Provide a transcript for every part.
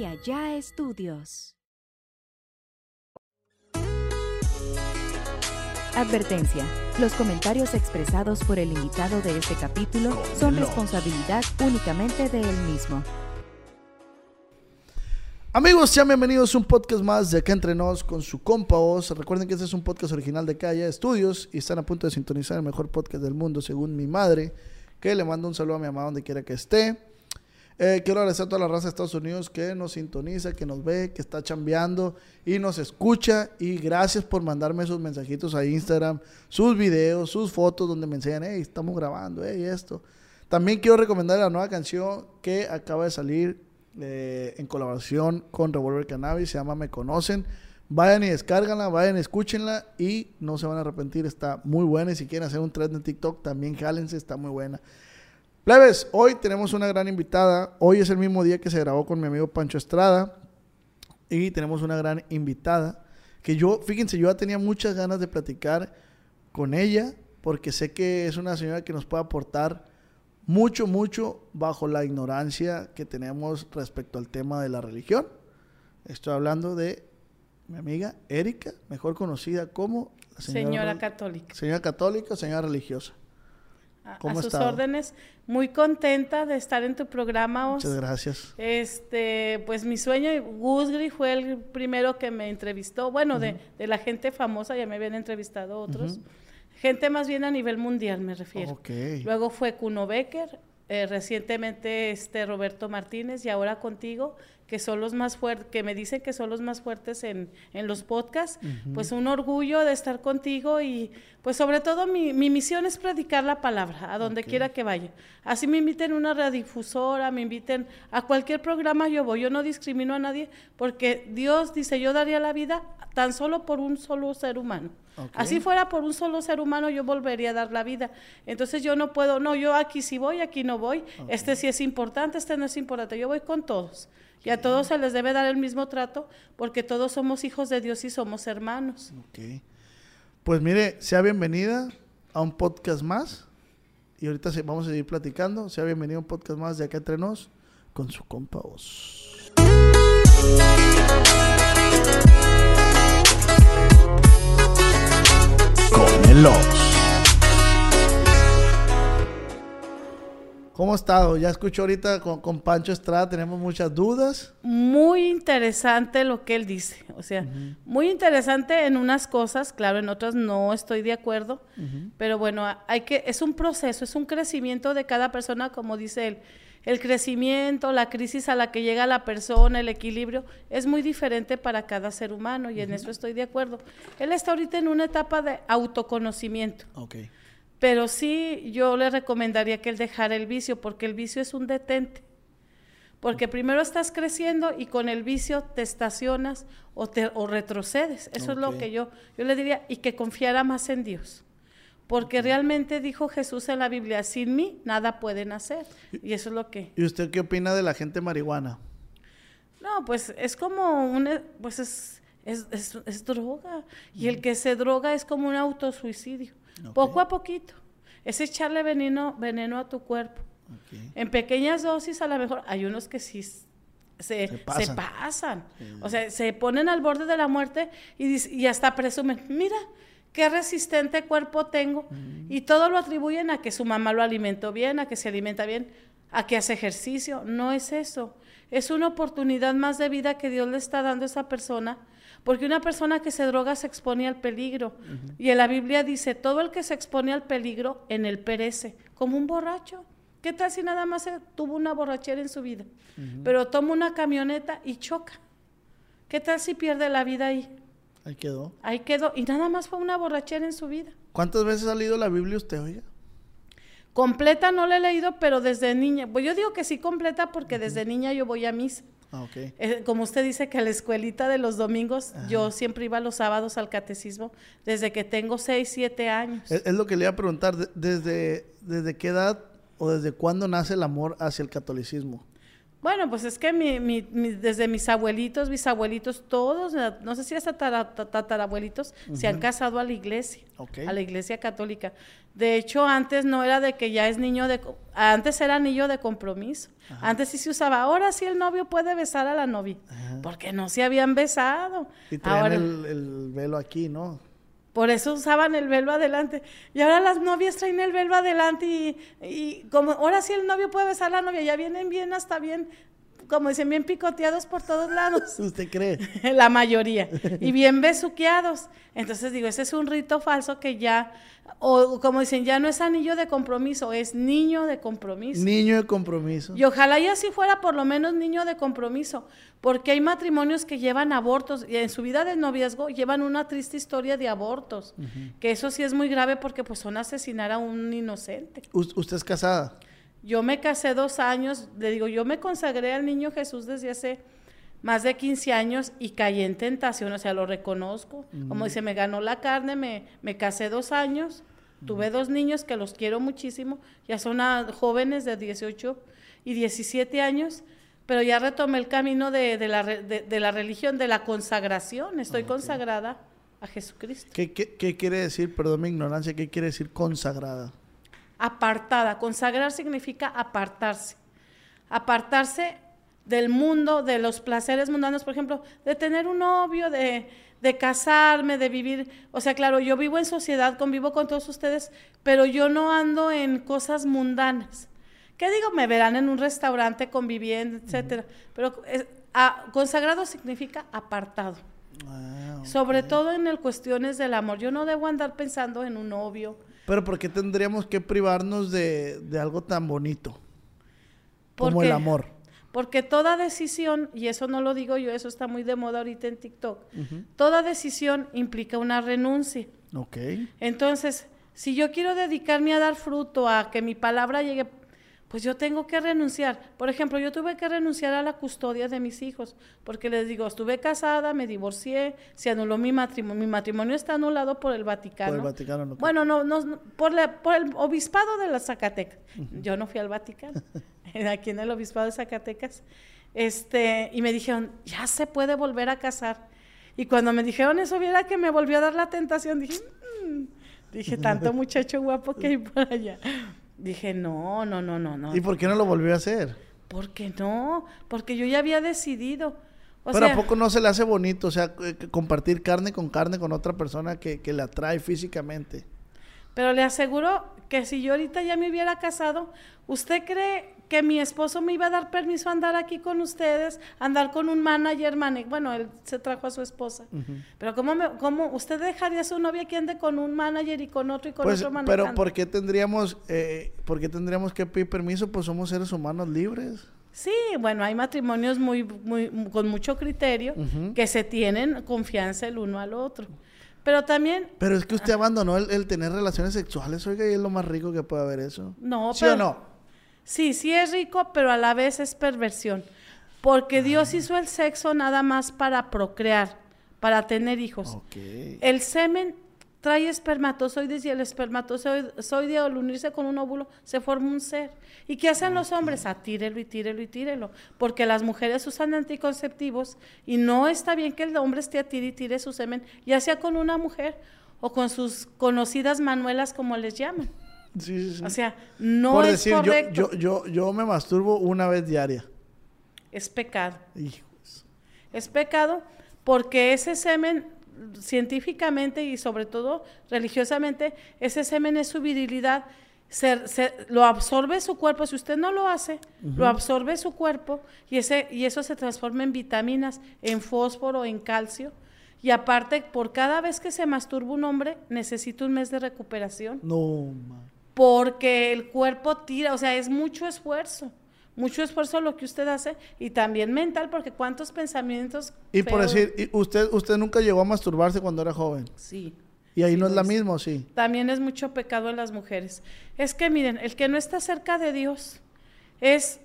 y allá estudios. Advertencia. Los comentarios expresados por el invitado de este capítulo son responsabilidad únicamente de él mismo. Amigos, sean bienvenidos a un podcast más de Acá Entre Nos con su compa Oz. Recuerden que este es un podcast original de Calla Estudios y están a punto de sintonizar el mejor podcast del mundo según mi madre, que le mando un saludo a mi mamá donde quiera que esté. Eh, quiero agradecer a toda la raza de Estados Unidos que nos sintoniza, que nos ve, que está chambeando y nos escucha. Y gracias por mandarme esos mensajitos a Instagram, sus videos, sus fotos donde me enseñan, hey, estamos grabando, hey, esto. También quiero recomendar la nueva canción que acaba de salir eh, en colaboración con Revolver Cannabis, se llama Me Conocen. Vayan y descárganla, vayan y escúchenla y no se van a arrepentir, está muy buena. Y si quieren hacer un trend en TikTok, también jálense, está muy buena. Plebes, hoy tenemos una gran invitada. Hoy es el mismo día que se grabó con mi amigo Pancho Estrada. Y tenemos una gran invitada. Que yo, fíjense, yo ya tenía muchas ganas de platicar con ella. Porque sé que es una señora que nos puede aportar mucho, mucho bajo la ignorancia que tenemos respecto al tema de la religión. Estoy hablando de mi amiga Erika, mejor conocida como la señora, católica. Señora católica, señora religiosa a, sus órdenes. Muy contenta de estar en tu programa. Muchas gracias. Este, pues mi sueño, Gusgri fue el primero que me entrevistó. Bueno, de, la gente famosa, ya me habían entrevistado otros. Gente más bien a nivel mundial, me refiero. Luego fue Kuno Becker, eh, recientemente este Roberto Martínez y ahora contigo, que son los más fuertes, que me dicen que son los más fuertes en, en los podcasts, pues un orgullo de estar contigo y pues sobre todo mi, mi misión es predicar la palabra a donde quiera que vaya. Así me inviten a una radiodifusora, me inviten a cualquier programa yo voy, yo no discrimino a nadie porque Dios dice yo daría la vida tan solo por un solo ser humano. Así fuera por un solo ser humano, yo volvería a dar la vida. Entonces yo no puedo, no, yo aquí sí voy, aquí no voy. Este sí es importante, este no es importante. Yo voy con todos. Y a todos se les debe dar el mismo trato porque todos somos hijos de Dios y somos hermanos. Pues mire, sea bienvenida a un podcast más. Y ahorita vamos a seguir platicando. Sea bienvenida a un podcast más de acá entre nos con su compa ¿Cómo ha estado? Ya escucho ahorita con, Pancho Estrada, tenemos muchas dudas. Muy interesante lo que él dice, o sea, muy interesante en unas cosas, claro, en otras no estoy de acuerdo, pero bueno, hay que, es un proceso, es un crecimiento de cada persona, como dice él el crecimiento, la crisis a la que llega la persona, el equilibrio, es muy diferente para cada ser humano y en eso estoy de acuerdo. Él está ahorita en una etapa de autoconocimiento. Okay. Pero sí, yo le recomendaría que él dejara el vicio, porque el vicio es un detente. Porque primero estás creciendo y con el vicio te estacionas o, te, o retrocedes. Eso es lo que yo, yo le diría, y que confiara más en Dios porque realmente dijo Jesús en la Biblia, sin mí nada pueden hacer. Y eso es lo que... ¿Y usted qué opina de la gente marihuana? No, pues es como un... Pues es, es, droga. Y el que se droga es como un autosuicidio. Poco a poquito. Es echarle veneno, veneno a tu cuerpo. En pequeñas dosis a lo mejor hay unos que sí se, pasan. O sea, se ponen al borde de la muerte y, y hasta presumen, mira, qué resistente cuerpo tengo. Y todo lo atribuyen a que su mamá lo alimentó bien, a que se alimenta bien, a que hace ejercicio. No es eso. Es una oportunidad más de vida que Dios le está dando a esa persona, porque una persona que se droga se expone al peligro. Y en la Biblia dice, todo el que se expone al peligro en él perece, como un borracho. ¿Qué tal si nada más tuvo una borrachera en su vida? Pero toma una camioneta y choca. ¿Qué tal si pierde la vida ahí? Ahí quedó. Ahí quedó. Y nada más fue una borrachera en su vida. ¿Cuántas veces ha leído la Biblia usted, oiga? Completa no la he leído, pero desde niña. Pues yo digo que sí completa porque desde niña yo voy a misa. Ah, okay. Eh, como usted dice que a la escuelita de los domingos, yo siempre iba los sábados al catecismo desde que tengo 6, 7 años. Es, lo que le iba a preguntar, ¿desde, ¿desde qué edad o desde cuándo nace el amor hacia el catolicismo? Bueno, pues es que mi, desde mis abuelitos, bisabuelitos, todos, no sé si hasta tatarabuelitos, se han casado a la iglesia, a la iglesia católica. De hecho, antes no era de que ya es niño de, antes era niño de compromiso. Antes sí se usaba, ahora sí el novio puede besar a la novia, porque no se habían besado. Y traían el, el velo aquí, ¿no? Por eso usaban el velo adelante. Y ahora las novias traen el velo adelante y, y, como ahora sí el novio puede besar a la novia, ya vienen bien hasta bien, como dicen, bien picoteados por todos lados. ¿Usted cree? la mayoría. Y bien besuqueados. Entonces digo, ese es un rito falso que ya o como dicen, ya no es anillo de compromiso, es niño de compromiso. Niño de compromiso. Y ojalá ya así fuera por lo menos niño de compromiso, porque hay matrimonios que llevan abortos y en su vida de noviazgo llevan una triste historia de abortos, que eso sí es muy grave porque pues son asesinar a un inocente. ¿Usted es casada? Yo me casé dos años, le digo, yo me consagré al niño Jesús desde hace más de 15 años y caí en tentación, o sea, lo reconozco. Como dice, me ganó la carne, me, me casé dos años Tuve dos niños que los quiero muchísimo, ya son jóvenes de 18 y 17 años, pero ya retomé el camino de, la, de, la, religión, de la consagración. Estoy consagrada a Jesucristo. ¿Qué, ¿Qué, quiere decir, perdón mi ignorancia, qué quiere decir consagrada? Apartada. Consagrar significa apartarse. Apartarse del mundo, de los placeres mundanos, por ejemplo, de tener un novio, de de casarme, de vivir, o sea, claro, yo vivo en sociedad, convivo con todos ustedes, pero yo no ando en cosas mundanas. ¿Qué digo? Me verán en un restaurante conviviendo, etcétera. Pero consagrado significa apartado. Ah, Sobre todo en el cuestiones del amor. Yo no debo andar pensando en un novio. Pero ¿por qué tendríamos que privarnos de, algo tan bonito como el amor? Porque toda decisión, y eso no lo digo yo, eso está muy de moda ahorita en TikTok, toda decisión implica una renuncia. Ok. Entonces, si yo quiero dedicarme a dar fruto, a que mi palabra llegue, pues yo tengo que renunciar. Por ejemplo, yo tuve que renunciar a la custodia de mis hijos, porque les digo, estuve casada, me divorcié, se anuló mi matrimonio. Mi matrimonio está anulado por el Vaticano. Por el Vaticano, no. Bueno, no, no, por, la, por el obispado de la Zacatecas. Yo no fui al Vaticano. aquí en el Obispado de Zacatecas, este, y me dijeron, ya se puede volver a casar. Y cuando me dijeron eso, viera que me volvió a dar la tentación, dije, mm". dije, tanto muchacho guapo que hay por allá. Dije, no, no, no, no, no. ¿Y por qué no lo volvió a hacer? Porque no, porque yo ya había decidido. Pero ¿a poco no se le hace bonito, o sea, compartir carne con carne con otra persona que, que le atrae físicamente? Pero le aseguro que si yo ahorita ya me hubiera casado, ¿usted cree que mi esposo me iba a dar permiso a andar aquí con ustedes, andar con un manager, bueno, él se trajo a su esposa. Pero ¿cómo, me, ¿cómo usted dejaría a su novia que ande con un manager y con otro y con pues, otro manager? Pero ¿por qué tendríamos, eh, ¿por qué tendríamos que pedir permiso? Pues somos seres humanos libres. Sí, bueno, hay matrimonios muy, muy, con mucho criterio que se tienen confianza el uno al otro. Pero también... Pero es que usted abandonó el, tener relaciones sexuales, oiga, y es lo más rico que puede haber eso. No, ¿Sí o no? Sí, sí es rico, pero a la vez es perversión. Porque Dios hizo el sexo nada más para procrear, para tener hijos. El semen trae espermatozoides y el espermatozoide al unirse con un óvulo se forma un ser. ¿Y qué hacen los hombres? Atírelo y tírelo y tírelo. Porque las mujeres usan anticonceptivos y no está bien que el hombre esté a tire y tire su semen, ya sea con una mujer o con sus conocidas manuelas como les llaman. O sea, no es correcto. Yo, yo, yo, me masturbo una vez diaria. Es pecado. Es pecado porque ese semen, científicamente y sobre todo religiosamente, ese semen es su virilidad. Se, lo absorbe su cuerpo, si usted no lo hace, lo absorbe su cuerpo y, ese, y eso se transforma en vitaminas, en fósforo, en calcio. Y aparte, por cada vez que se masturba un hombre, necesita un mes de recuperación. No, porque el cuerpo tira, o sea, es mucho esfuerzo, mucho esfuerzo lo que usted hace y también mental, porque cuántos pensamientos. Y por decir, usted, usted nunca llegó a masturbarse cuando era joven. Sí. Y ahí no es la misma, sí. También es mucho pecado en las mujeres. Es que miren, el que no está cerca de Dios es,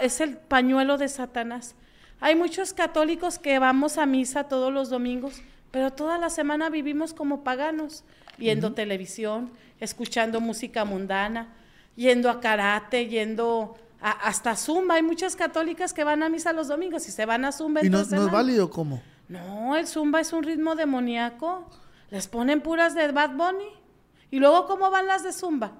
es el pañuelo de Satanás. Hay muchos católicos que vamos a misa todos los domingos, pero toda la semana vivimos como paganos, viendo televisión, escuchando música mundana, yendo a karate, yendo hasta Zumba, hay muchas católicas que van a misa los domingos y se van a Zumba. ¿Y no, no es válido cómo? No, el Zumba es un ritmo demoníaco. Les ponen puras de Bad Bunny. ¿Y luego cómo van las de Zumba?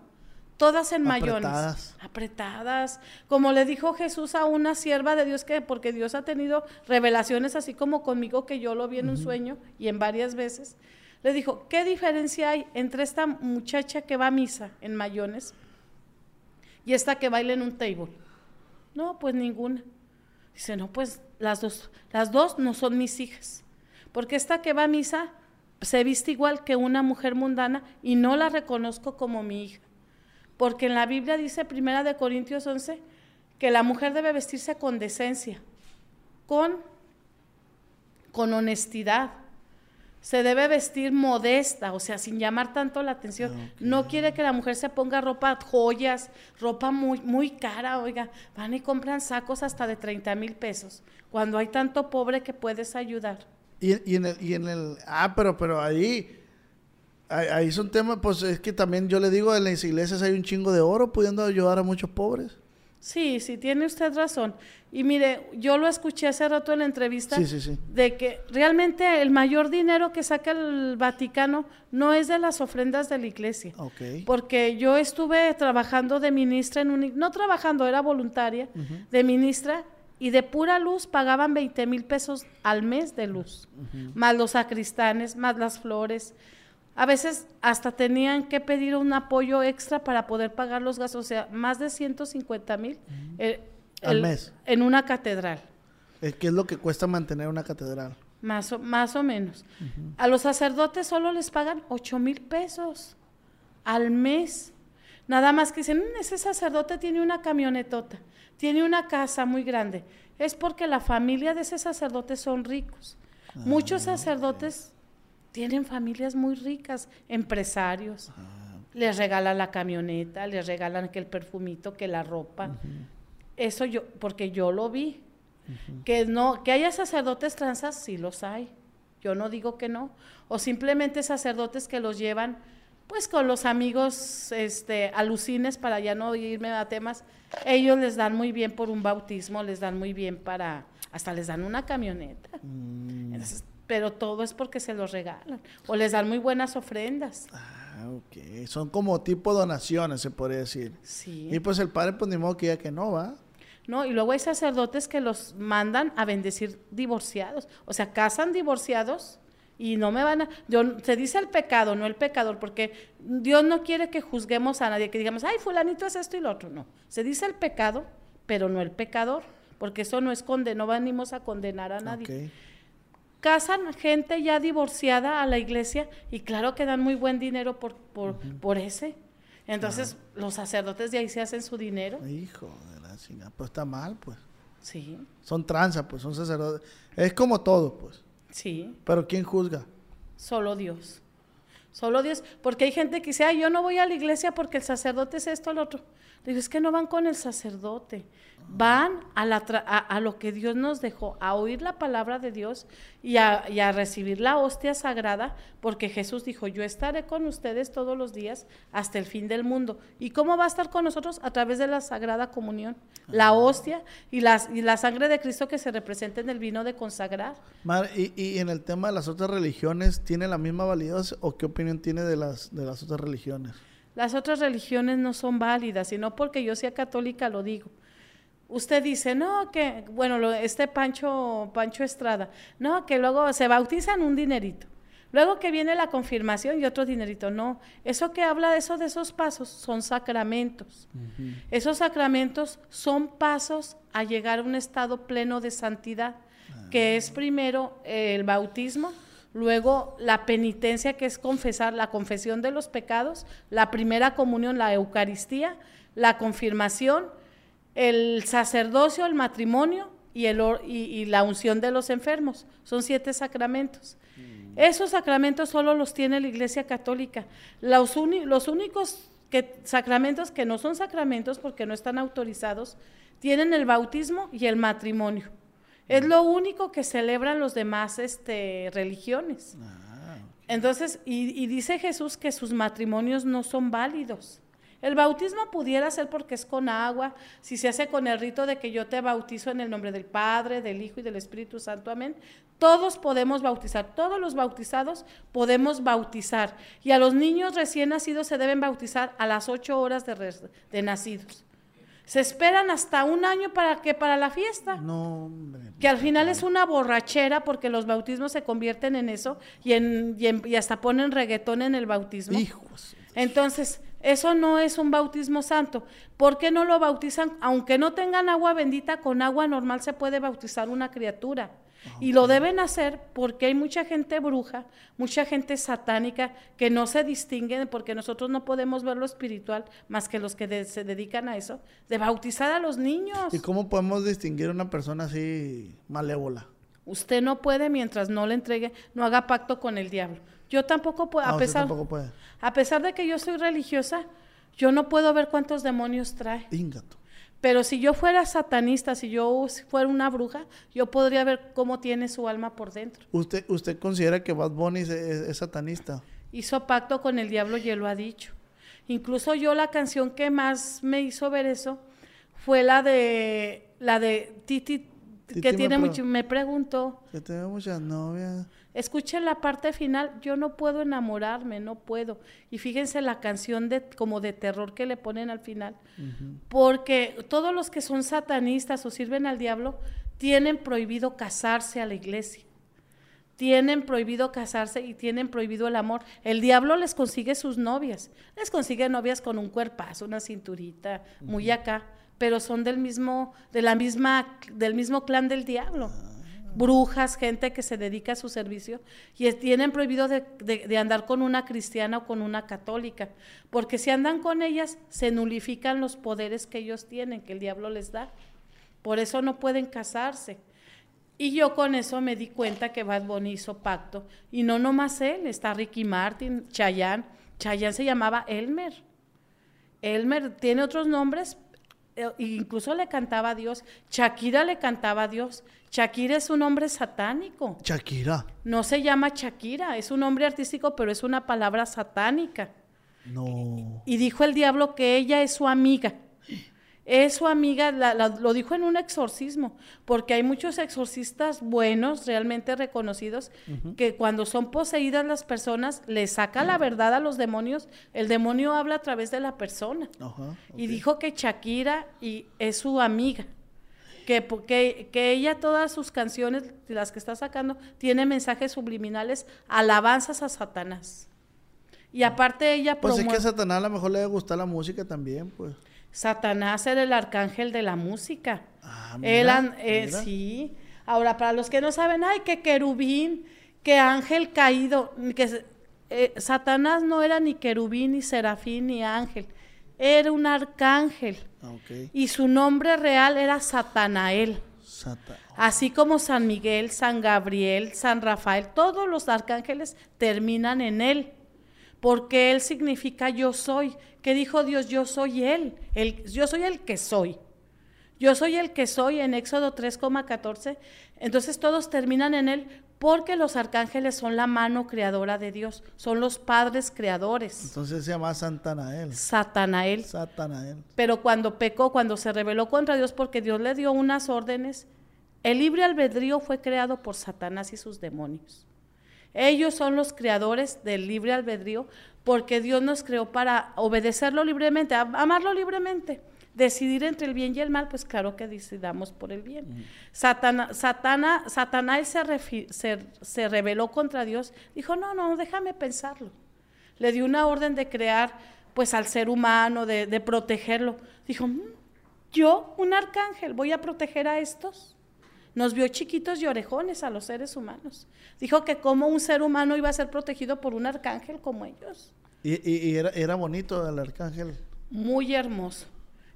Todas en mayones. Apretadas. Apretadas. Como le dijo Jesús a una sierva de Dios que, porque Dios ha tenido revelaciones así como conmigo, que yo lo vi en un sueño y en varias veces. Le dijo, ¿qué diferencia hay entre esta muchacha que va a misa en mayones y esta que baila en un table? No, pues ninguna. Dice, no, pues las dos, las dos no son mis hijas. Porque esta que va a misa se viste igual que una mujer mundana y no la reconozco como mi hija. Porque en la Biblia dice, primera de Corintios 11, que la mujer debe vestirse con decencia, con, con honestidad. Se debe vestir modesta, o sea, sin llamar tanto la atención. No quiere que la mujer se ponga ropa, joyas, ropa muy, muy cara, oiga, van y compran sacos hasta de 30 mil pesos, cuando hay tanto pobre que puedes ayudar. Y, en el, y en el, ah, pero, pero ahí, Ahí son temas, pues es que también yo le digo, en las iglesias hay un chingo de oro pudiendo ayudar a muchos pobres. Sí, sí, tiene usted razón. Y mire, yo lo escuché hace rato en la entrevista de que realmente el mayor dinero que saca el Vaticano no es de las ofrendas de la iglesia. Porque yo estuve trabajando de ministra en un, no trabajando, era voluntaria, de ministra, y de pura luz pagaban 20 mil pesos al mes de luz, más los sacristanes, más las flores. A veces hasta tenían que pedir un apoyo extra para poder pagar los gastos, o sea, más de 150 mil eh, al mes en una catedral. ¿Qué es lo que cuesta mantener una catedral? Más o, más o menos. A los sacerdotes solo les pagan 8 mil pesos al mes. Nada más que dicen, mm, ese sacerdote tiene una camionetota, tiene una casa muy grande. Es porque la familia de ese sacerdote son ricos. Muchos ah, sacerdotes tienen familias muy ricas, empresarios. Ah. Les regalan la camioneta, les regalan que el perfumito, que la ropa. Eso yo, porque yo lo vi. Que no, que haya sacerdotes transas, sí los hay. Yo no digo que no. O simplemente sacerdotes que los llevan, pues con los amigos este, alucines, para ya no irme a temas. Ellos les dan muy bien por un bautismo, les dan muy bien para, hasta les dan una camioneta. Mm pero todo es porque se los regalan o les dan muy buenas ofrendas. Ah, ok. Son como tipo donaciones, se podría decir. Sí. Y pues el padre, pues ni modo que ya que no, ¿va? No, y luego hay sacerdotes que los mandan a bendecir divorciados. O sea, casan divorciados y no me van a... Yo, se dice el pecado, no el pecador, porque Dios no quiere que juzguemos a nadie, que digamos, ay, fulanito es esto y lo otro. No, se dice el pecado, pero no el pecador, porque eso no es condenar, no venimos a condenar a nadie. Okay casan gente ya divorciada a la iglesia y claro que dan muy buen dinero por, por, por ese. Entonces los sacerdotes de ahí se hacen su dinero. Hijo de la chingada, pues está mal, pues. Sí. Son tranzas, pues, son sacerdotes. Es como todo, pues. Sí. Pero ¿quién juzga? Solo Dios. Solo Dios. Porque hay gente que dice, ay, yo no voy a la iglesia porque el sacerdote es esto o lo otro. Digo, es que no van con el sacerdote, van a, la a, lo que Dios nos dejó, a oír la palabra de Dios y a, y a, recibir la hostia sagrada, porque Jesús dijo, yo estaré con ustedes todos los días hasta el fin del mundo. ¿Y cómo va a estar con nosotros? A través de la sagrada comunión, la hostia y, las, y la sangre de Cristo que se representa en el vino de consagrar. y, y, en el tema de las otras religiones, ¿tiene la misma validez o qué opinión tiene de las, de las otras religiones? Las otras religiones no son válidas, sino porque yo sea católica lo digo. Usted dice, no, que, bueno, este Pancho, Pancho Estrada, no, que luego se bautizan un dinerito. Luego que viene la confirmación y otro dinerito. No, eso que habla de eso de esos pasos son sacramentos. Esos sacramentos son pasos a llegar a un estado pleno de santidad, que es primero el bautismo, luego la penitencia, que es confesar, la confesión de los pecados, la primera comunión, la Eucaristía, la confirmación, el sacerdocio, el matrimonio y, el, y, la unción de los enfermos. Son siete sacramentos. Mm. Esos sacramentos solo los tiene la Iglesia Católica. Los, los únicos que, sacramentos que no son sacramentos porque no están autorizados tienen el bautismo y el matrimonio. Es lo único que celebran los demás este, religiones. Ah, Entonces, y, dice Jesús que sus matrimonios no son válidos. El bautismo pudiera ser porque es con agua, si se hace con el rito de que yo te bautizo en el nombre del Padre, del Hijo y del Espíritu Santo, amén. Todos podemos bautizar, todos los bautizados podemos bautizar. Y a los niños recién nacidos se deben bautizar a las ocho horas de, de nacidos. Se esperan hasta un año para que para la fiesta. No, hombre. Que al final es una borrachera porque los bautismos se convierten en eso y, en, y, hasta ponen reggaetón en el bautismo. Hijos. Entonces, eso no es un bautismo santo. ¿Por qué no lo bautizan? Aunque no tengan agua bendita, con agua normal se puede bautizar una criatura. Y lo deben hacer porque hay mucha gente bruja, mucha gente satánica que no se distinguen porque nosotros no podemos ver lo espiritual más que los que se dedican a eso, de bautizar a los niños. ¿Y cómo podemos distinguir a una persona así malévola? Usted no puede mientras no le entregue, no haga pacto con el diablo. Yo tampoco puedo, a Ah, pesar, tampoco puede. a pesar de que yo soy religiosa, yo no puedo ver cuántos demonios trae. Ingato. Pero si yo fuera satanista, si yo fuera una bruja, yo podría ver cómo tiene su alma por dentro. ¿Usted, usted considera que Bad Bunny es, es- es satanista? Hizo pacto con el diablo y él lo ha dicho. Incluso yo la canción que más me hizo ver eso fue la de la de Titi que me tiene pre- mucho me preguntó, Que tengo muchas novias. escuchen la parte final, yo no puedo enamorarme, no puedo. Y fíjense la canción de como de terror que le ponen al final, porque todos los que son satanistas o sirven al diablo tienen prohibido casarse a la iglesia. Tienen prohibido casarse y tienen prohibido el amor. El diablo les consigue sus novias. Les consigue novias con un cuerpazo, una cinturita, muy acá, pero son del mismo, de la misma, del mismo clan del diablo. Brujas, gente que se dedica a su servicio y tienen prohibido de, de- andar con una cristiana o con una católica, porque si andan con ellas se nulifican los poderes que ellos tienen, que el diablo les da. Por eso no pueden casarse. Y yo con eso me di cuenta que Bad Bunny hizo pacto. Y no nomás él, está Ricky Martin, Chayanne. Chayanne se llamaba Elmer. Elmer tiene otros nombres, incluso le cantaba a Dios. Shakira le cantaba a Dios. Shakira es un nombre satánico. Shakira. No se llama Shakira, es un nombre artístico, pero es una palabra satánica. No. Y dijo el diablo que ella es su amiga. Es su amiga, la- la- lo dijo en un exorcismo, porque hay muchos exorcistas buenos, realmente reconocidos, que cuando son poseídas las personas, le saca la verdad a los demonios, el demonio habla a través de la persona. Y dijo que Shakira y es su amiga, que, que, que ella todas sus canciones, las que está sacando, tiene mensajes subliminales, alabanzas a Satanás. Y aparte ella Pues es que a Satanás a lo mejor le debe gustar la música también, pues. Satanás era el arcángel de la música. Ah, mira, eh, mira. sí. Ahora, para los que no saben, ay, que querubín, que ángel caído, que eh, Satanás no era ni querubín, ni serafín, ni ángel. Era un arcángel. Ah, ok. Y su nombre real era Satanael. Sata- Así como San Miguel, San Gabriel, San Rafael, todos los arcángeles terminan en él, porque él significa yo soy. ¿Qué dijo Dios? Yo soy él, el, yo soy el que soy. Yo soy el que soy en Éxodo 3,14. Entonces todos terminan en él porque los arcángeles son la mano creadora de Dios, son los padres creadores. Entonces se llama Santanael. Satanael. Satanael. Pero cuando pecó, cuando se rebeló contra Dios porque Dios le dio unas órdenes, el libre albedrío fue creado por Satanás y sus demonios. Ellos son los creadores del libre albedrío porque Dios nos creó para obedecerlo libremente, am- amarlo libremente. Decidir entre el bien y el mal, pues claro que decidamos por el bien. Satana, Satana, Satanás se, refi- se, se rebeló contra Dios, dijo, no, no, déjame pensarlo le dio una orden de crear pues al ser humano, de, de protegerlo. Dijo, "Mm, yo, un arcángel, voy a proteger a estos. Nos vio chiquitos y orejones a los seres humanos. Dijo que como un ser humano iba a ser protegido por un arcángel como ellos. Y, y- y era, era bonito el arcángel. Muy hermoso.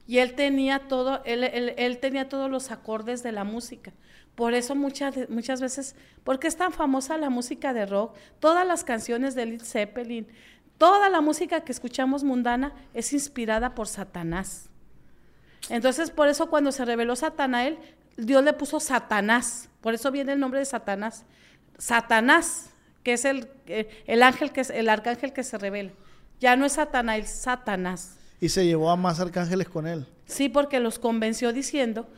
Y él tenía todo, él, él- él tenía todos los acordes de la música. Por eso muchas, muchas veces, porque es tan famosa la música de rock, todas las canciones de Led Zeppelin, toda la música que escuchamos mundana es inspirada por Satanás. Entonces, por eso cuando se reveló Satanael, Dios le puso Satanás. Por eso viene el nombre de Satanás. Satanás, que es el, eh, el ángel que es, el arcángel que se revela. Ya no es Satanael, Satanás. Y se llevó a más arcángeles con él. Sí, porque los convenció diciendo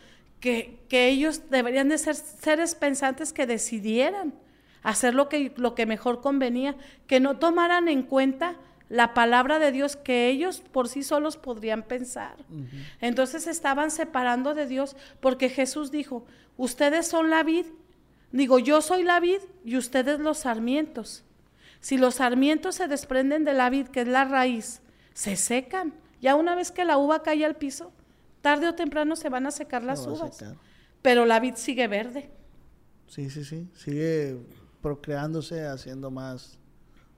que, que ellos deberían de ser seres pensantes que decidieran hacer lo que, lo que mejor convenía, que no tomaran en cuenta la palabra de Dios que ellos por sí solos podrían pensar. Entonces estaban separando de Dios porque Jesús dijo, ustedes son la vid, digo, yo soy la vid y ustedes los sarmientos. Si los sarmientos se desprenden de la vid, que es la raíz, se secan. Ya una vez que la uva cae al piso, tarde o temprano se van a secar las uvas. Pero la vid sigue verde. Sí, sí, sí. Sigue procreándose, haciendo más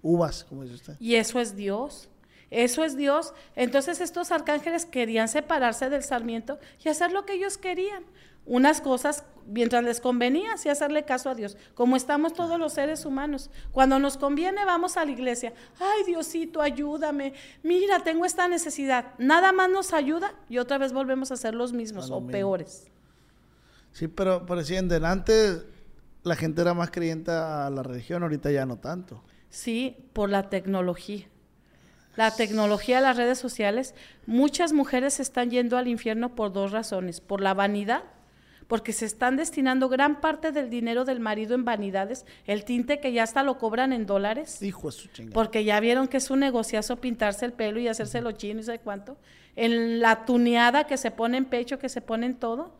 uvas, como dice usted. Y eso es Dios. Eso es Dios. Entonces estos arcángeles querían separarse del sarmiento y hacer lo que ellos querían. Unas cosas mientras les convenía, y hacerle caso a Dios, como estamos todos los seres humanos. Cuando nos conviene, vamos a la iglesia. Ay, Diosito, ayúdame. Mira, tengo esta necesidad. Nada más nos ayuda y otra vez volvemos a ser los mismos o peores. Sí, pero, en delante la gente era más creyente a la religión, ahorita ya no tanto. Sí, por la tecnología. La tecnología las redes sociales, muchas mujeres están yendo al infierno por dos razones, por la vanidad, porque se están destinando gran parte del dinero del marido en vanidades, el tinte que ya hasta lo cobran en dólares. Hijo de su chingada. Porque ya vieron que es un negociazo pintarse el pelo y hacerse lo chino y sé cuánto. En la tuneada que se pone en pecho, que se pone en todo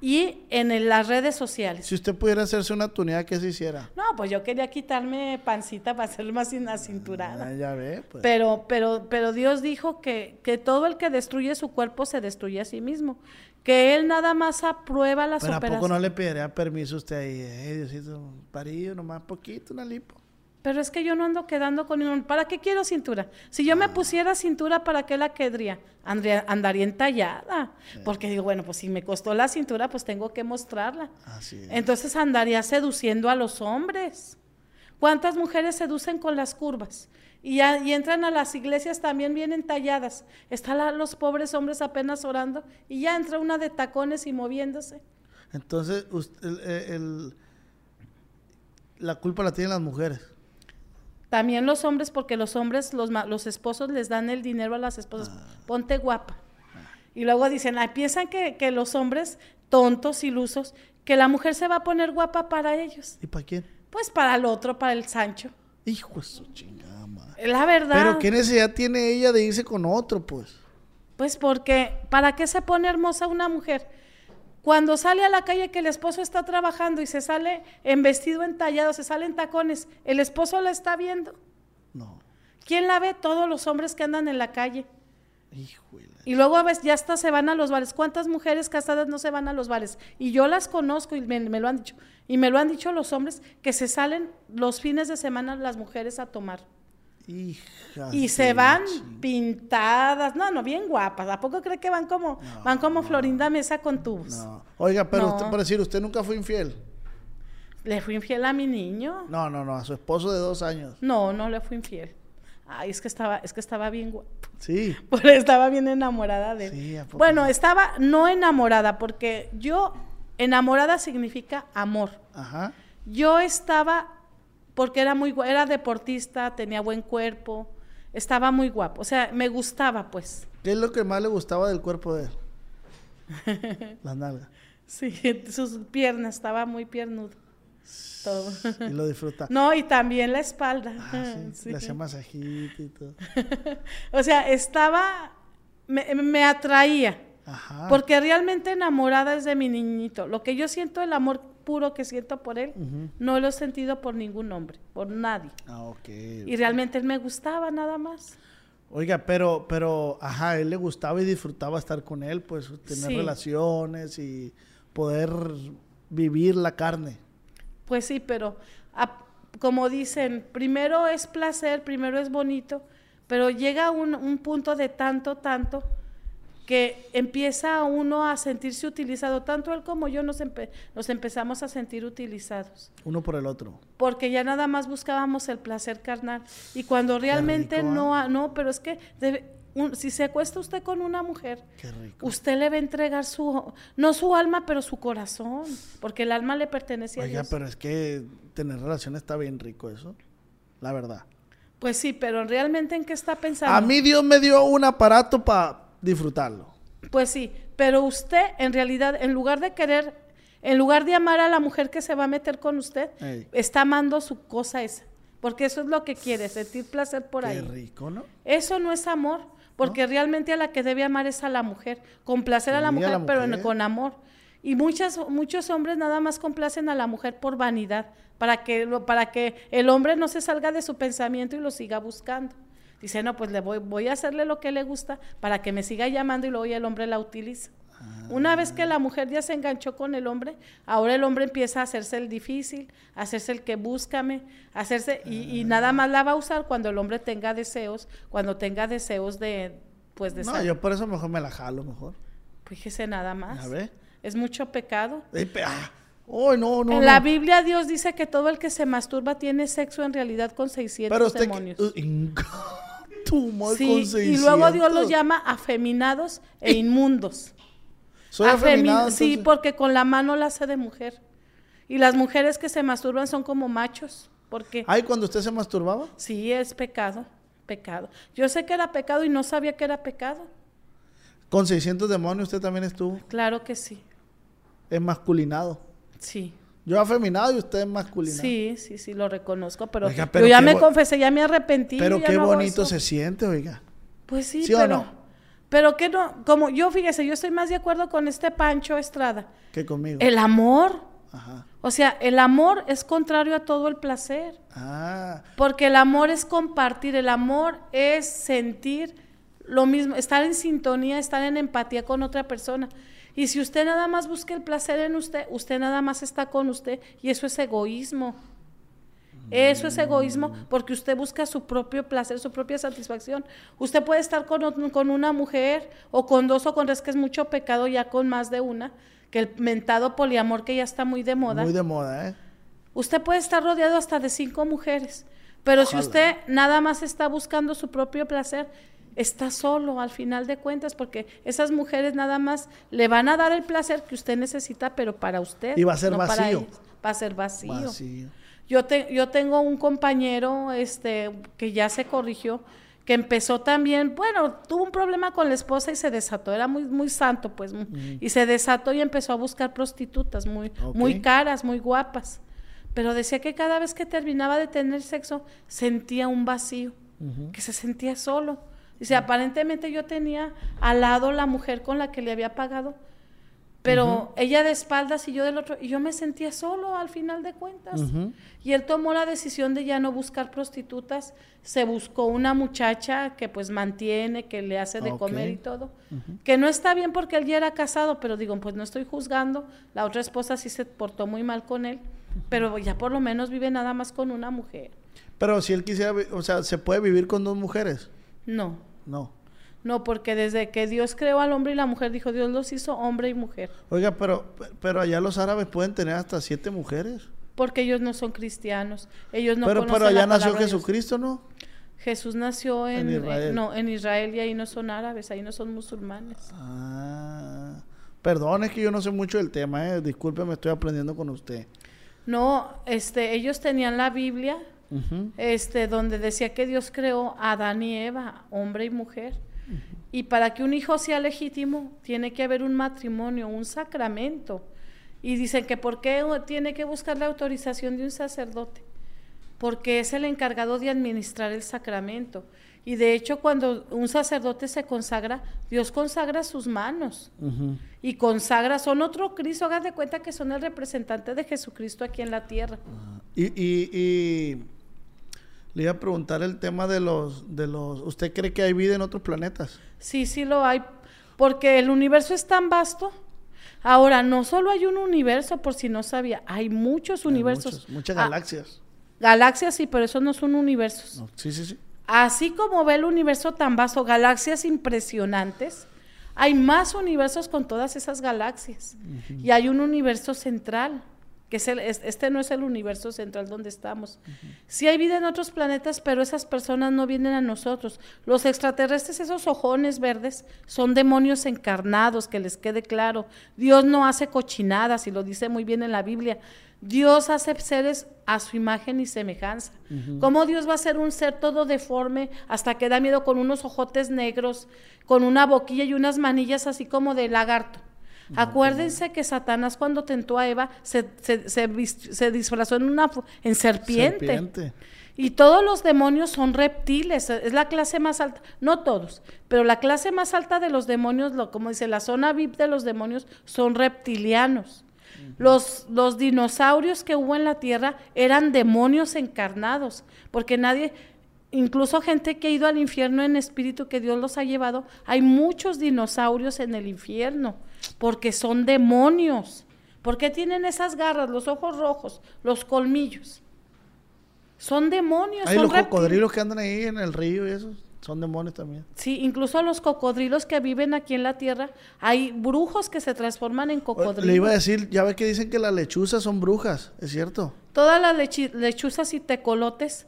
y en las redes sociales. Si usted pudiera hacerse una tunidad, ¿qué se hiciera? No, pues yo quería quitarme pancita para hacer más sin la cinturada. Ah, ya ve, pues. Pero, pero, pero Dios dijo que, que todo el que destruye su cuerpo se destruye a sí mismo. Que Él nada más aprueba las pero operaciones. ¿a poco no le pediría permiso a usted ahí? Eh, Diosito, parillo, nomás poquito, una lipo. Pero es que yo no ando quedando con ningún... ¿Para qué quiero cintura? Si yo me ah. pusiera cintura, ¿para qué la querría? Andría, andaría entallada. Porque digo, bueno, pues si me costó la cintura, pues tengo que mostrarla. Entonces andaría seduciendo a los hombres. ¿Cuántas mujeres seducen con las curvas? Y, y entran a las iglesias también bien entalladas. Están los pobres hombres apenas orando y ya entra una de tacones y moviéndose. Entonces, la culpa la tienen las mujeres. También los hombres, porque los hombres, los, los esposos les dan el dinero a las esposas. Ah. Ponte guapa. Y luego dicen, ay, piensan que, que, los hombres tontos, ilusos, que la mujer se va a poner guapa para ellos. ¿Y para quién? Pues para el otro, para el Sancho. Hijo de su chingada madre. La verdad. Pero ¿qué necesidad tiene ella de irse con otro, pues? Pues porque, ¿para qué se pone hermosa una mujer? Cuando sale a la calle que el esposo está trabajando y se sale en vestido entallado, se sale en tacones, ¿el esposo la está viendo? No. ¿Quién la ve? Todos los hombres que andan en la calle. Híjole. Y luego a veces ya hasta se van a los bares. ¿Cuántas mujeres casadas no se van a los bares? Y yo las conozco y me, lo han dicho. Y me lo han dicho los hombres que se salen los fines de semana las mujeres a tomar y se van pintadas, no, no, bien guapas. ¿A poco cree que van como, van como Florinda Mesa con tubos? No. Oiga, pero usted, por decir, ¿usted nunca fue infiel? ¿Le fui infiel a mi niño? No, no, no, a su esposo de dos años. No, no le fui infiel. Ay, es que estaba, es que estaba bien guapo. Sí. Porque estaba bien enamorada de él. Sí, ¿a poco? Bueno, estaba no enamorada, porque yo, enamorada significa amor. Ajá. Yo estaba porque era muy era deportista, tenía buen cuerpo, estaba muy guapo, o sea, me gustaba pues. ¿Qué es lo que más le gustaba del cuerpo de él? Las nalgas. Sí, sus piernas, estaba muy piernudo. Todo. Y lo disfruta. No, y también la espalda. Ah, sí. Le hacía masajito y todo. o sea, estaba, me, me atraía. Ajá. Porque realmente enamorada es de mi niñito. Lo que yo siento el amor puro que siento por él, no lo he sentido por ningún hombre, por nadie. Ah, ok. Y realmente él me gustaba nada más. Oiga, pero, pero, ajá, él le gustaba y disfrutaba estar con él, pues tener relaciones y poder vivir la carne. Pues sí, pero como dicen, primero es placer, primero es bonito, pero llega un, un punto de tanto, tanto, que empieza uno a sentirse utilizado, tanto él como yo nos, nos empezamos a sentir utilizados. Uno por el otro. Porque ya nada más buscábamos el placer carnal. Y cuando realmente no, ¿ah? no, pero es que si se acuesta usted con una mujer, usted le va a entregar su, no su alma, pero su corazón, porque el alma le pertenece a Dios. pero es que tener relaciones está bien rico eso, la verdad. Pues sí, pero realmente en qué está pensando. A mí Dios me dio un aparato para disfrutarlo. Pues sí, pero usted en realidad, en lugar de querer, en lugar de amar a la mujer que se va a meter con usted, está amando su cosa esa. Porque eso es lo que quiere, sentir placer por ahí. Qué rico, ¿no? Eso no es amor, porque realmente a la que debe amar es a la mujer. Complacer a la mujer, pero con amor. Y muchas, muchos hombres nada más complacen a la mujer por vanidad, para que, para que el hombre no se salga de su pensamiento y lo siga buscando. Dice, no, pues le voy, voy a hacerle lo que le gusta para que me siga llamando y luego ya el hombre la utiliza. Una vez que la mujer ya se enganchó con el hombre, ahora el hombre empieza a hacerse el difícil, a hacerse el que búscame, hacerse, y, nada más la va a usar cuando el hombre tenga deseos, cuando tenga deseos de, pues de No, yo por eso mejor me la jalo, mejor. Fíjese nada más. A ver. Es mucho pecado. Ah, oh, no, no, en la Biblia Dios dice que todo el que se masturba tiene sexo en realidad con 600 demonios. sí, Y luego Dios los llama afeminados e inmundos. ¿Soy afeminado, Sí, porque con la mano la hace de mujer. Y las mujeres que se masturban son como machos. Porque, ¿Ay, cuando usted se masturbaba? Sí, es pecado, pecado. Yo sé que era pecado y no sabía que era pecado. ¿Con 600 demonios usted también estuvo? Claro que sí. Es masculinado. Sí. Yo afeminado y usted es masculinado. Sí, sí, sí, lo reconozco, pero, yo ya me confesé, ya me arrepentí. Pero qué bonito se siente, oiga. Pues sí, pero, no? pero que no, como yo fíjese, yo estoy más de acuerdo con este Pancho Estrada. Que conmigo. El amor. Ajá. O sea, el amor es contrario a todo el placer. Ah. Porque el amor es compartir, el amor es sentir lo mismo, estar en sintonía, estar en empatía con otra persona. Y si usted nada más busca el placer en usted, usted nada más está con usted y eso es egoísmo. Eso es egoísmo porque usted busca su propio placer, su propia satisfacción. Usted puede estar con, con una mujer o con dos o con tres, que es mucho pecado ya con más de una, que el mentado poliamor que ya está muy de moda. Muy de moda, ¿eh? Usted puede estar rodeado hasta de cinco mujeres, pero si usted nada más está buscando su propio placer, está solo al final de cuentas porque esas mujeres nada más le van a dar el placer que usted necesita, pero para usted. Y va a ser vacío. va a ser vacío. Yo, te, yo tengo un compañero este, que ya se corrigió, que empezó también, bueno, tuvo un problema con la esposa y se desató, era muy, muy santo, pues, y se desató y empezó a buscar prostitutas muy, muy caras, muy guapas. Pero decía que cada vez que terminaba de tener sexo sentía un vacío, que se sentía solo Dice, aparentemente yo tenía al lado la mujer con la que le había pagado, pero ella de espaldas y yo del otro, y yo me sentía solo al final de cuentas. Y él tomó la decisión de ya no buscar prostitutas, se buscó una muchacha que pues mantiene, que le hace de comer y todo, que no está bien porque él ya era casado, pero digo, pues no estoy juzgando, la otra esposa sí se portó muy mal con él, pero ya por lo menos vive nada más con una mujer. Pero si él quisiera, o sea, ¿se puede vivir con dos mujeres? No. No. No, porque desde que Dios creó al hombre y la mujer, dijo Dios los hizo hombre y mujer. Oiga, pero, pero allá los árabes pueden tener hasta siete mujeres. Porque ellos no son cristianos. Ellos no Pero, pero allá nació Jesucristo, ¿no? Jesús nació en, Israel. no, en Israel y ahí no son árabes, ahí no son musulmanes. Ah, perdón, es que yo no sé mucho del tema, eh. disculpe, me estoy aprendiendo con usted. No, este, ellos tenían la Biblia, este, donde decía que Dios creó a Adán y Eva, hombre y mujer. Y para que un hijo sea legítimo, tiene que haber un matrimonio, un sacramento. Y dicen que ¿por qué tiene que buscar la autorización de un sacerdote? Porque es el encargado de administrar el sacramento. Y de hecho, cuando un sacerdote se consagra, Dios consagra sus manos. Y consagra, son otro Cristo, hagan de cuenta que son el representante de Jesucristo aquí en la tierra. y, y le iba a preguntar el tema de los, de los... ¿Usted cree que hay vida en otros planetas? Sí, sí lo hay, porque el universo es tan vasto. Ahora, no solo hay un universo, por si no sabía, hay muchos universos. muchas ah, galaxias. galaxias, sí, pero esos no son universos. sí, sí, sí. Así como ve el universo tan vasto, galaxias impresionantes, hay más universos con todas esas galaxias. Y hay un universo central que es este no es el universo central donde estamos. Sí hay vida en otros planetas, pero esas personas no vienen a nosotros. Los extraterrestres, esos ojones verdes, son demonios encarnados, que les quede claro. Dios no hace cochinadas, y lo dice muy bien en la Biblia. Dios hace seres a su imagen y semejanza. ¿Cómo Dios va a ser un ser todo deforme hasta que da miedo con unos ojotes negros, con una boquilla y unas manillas así como de lagarto? Acuérdense que Satanás cuando tentó a Eva se, se, disfrazó en una en serpiente. Y todos los demonios son reptiles, es la clase más alta, no todos, pero la clase más alta de los demonios, lo, como dice la zona VIP de los demonios, son reptilianos. Los, los dinosaurios que hubo en la Tierra eran demonios encarnados, porque nadie, incluso gente que ha ido al infierno en espíritu, que Dios los ha llevado, hay muchos dinosaurios en el infierno porque son demonios. ¿Por qué tienen esas garras, los ojos rojos, los colmillos? Son demonios. Hay los cocodrilos que andan ahí en el río y eso. Son demonios también. Sí, incluso los cocodrilos que viven aquí en la tierra, hay brujos que se transforman en cocodrilos. Le iba a decir, ya ve que dicen que las lechuzas son brujas, ¿es cierto? Todas las lechuzas y tecolotes,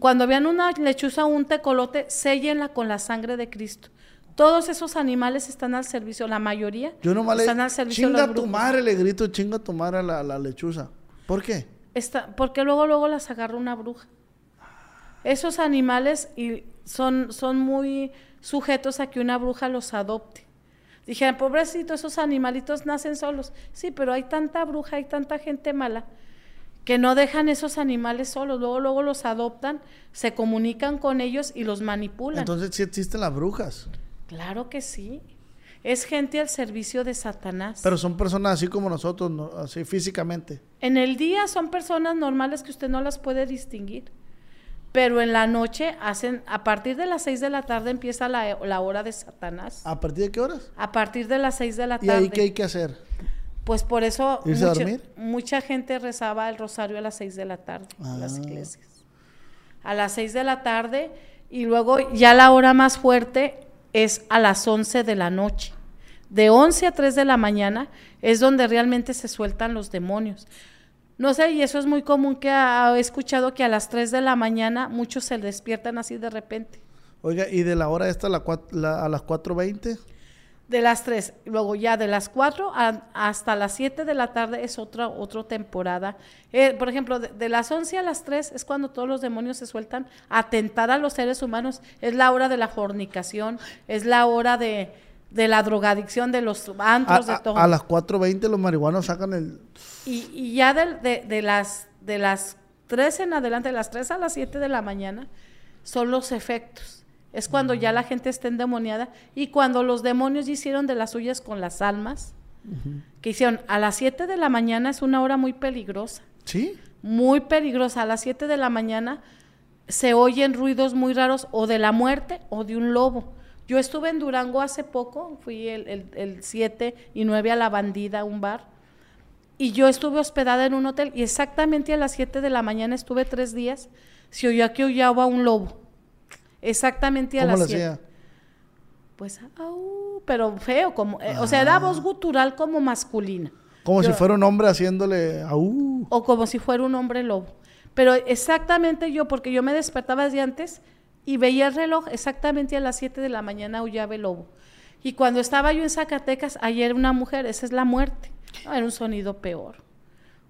cuando vean una lechuza o un tecolote, séllenla con la sangre de Cristo. Todos esos animales están al servicio, la mayoría Yo están al servicio chinga a tu madre, le grito, chinga tu madre a la, lechuza. ¿Por qué? Está, porque luego, luego las agarra una bruja. Esos animales y son, son muy sujetos a que una bruja los adopte. Dijeron, pobrecito, esos animalitos nacen solos. Sí, pero hay tanta bruja, hay tanta gente mala que no dejan esos animales solos, luego luego los adoptan, se comunican con ellos y los manipulan. Entonces sí existen las brujas. Claro que sí. Es gente al servicio de Satanás. Pero son personas así como nosotros, así físicamente. En el día son personas normales que usted no las puede distinguir. Pero en la noche hacen, a partir de las seis de la tarde empieza la, hora de Satanás. ¿A partir de qué horas? A partir de las seis de la tarde. ¿Y ahí qué hay que hacer? Pues por eso mucha, mucha, gente rezaba el rosario a las seis de la tarde en las ah. iglesias. A las seis de la tarde y luego ya la hora más fuerte es a las 11 de la noche. De 11 a 3 de la mañana es donde realmente se sueltan los demonios. No sé, y eso es muy común que he escuchado que a las 3 de la mañana muchos se despiertan así de repente. Oiga, ¿y de la hora esta a, la, a las 4.20? De las 3, luego ya de las 4 hasta las 7 de la tarde es otra, otra temporada. Eh, por ejemplo, de, las 11 a las 3 es cuando todos los demonios se sueltan a tentar a los seres humanos. Es la hora de la fornicación, es la hora de, la drogadicción, de los antros, de todo. A, las 4.20 los marihuanos sacan el... Y, ya de, de, las, de las 3 en adelante, de las 3 a las 7 de la mañana, son los efectos es cuando ya la gente está endemoniada y cuando los demonios hicieron de las suyas con las almas, que hicieron a las 7 de la mañana es una hora muy peligrosa. ¿Sí? Muy peligrosa. A las 7 de la mañana se oyen ruidos muy raros o de la muerte o de un lobo. Yo estuve en Durango hace poco, fui el 7 y 9 a la bandida, un bar, y yo estuve hospedada en un hotel y exactamente a las 7 de la mañana estuve tres días, se oía que aullaba un lobo. Exactamente a las siete. Pues, pero feo, como, eh, o sea, da voz ah. gutural como masculina. Como si fuera un hombre haciéndole au. O como si fuera un hombre lobo. Pero exactamente yo, porque yo me despertaba desde antes y veía el reloj exactamente a las 7 de la mañana aullaba el lobo. Y cuando estaba yo en Zacatecas, ayer una mujer, esa es la muerte. era un sonido peor.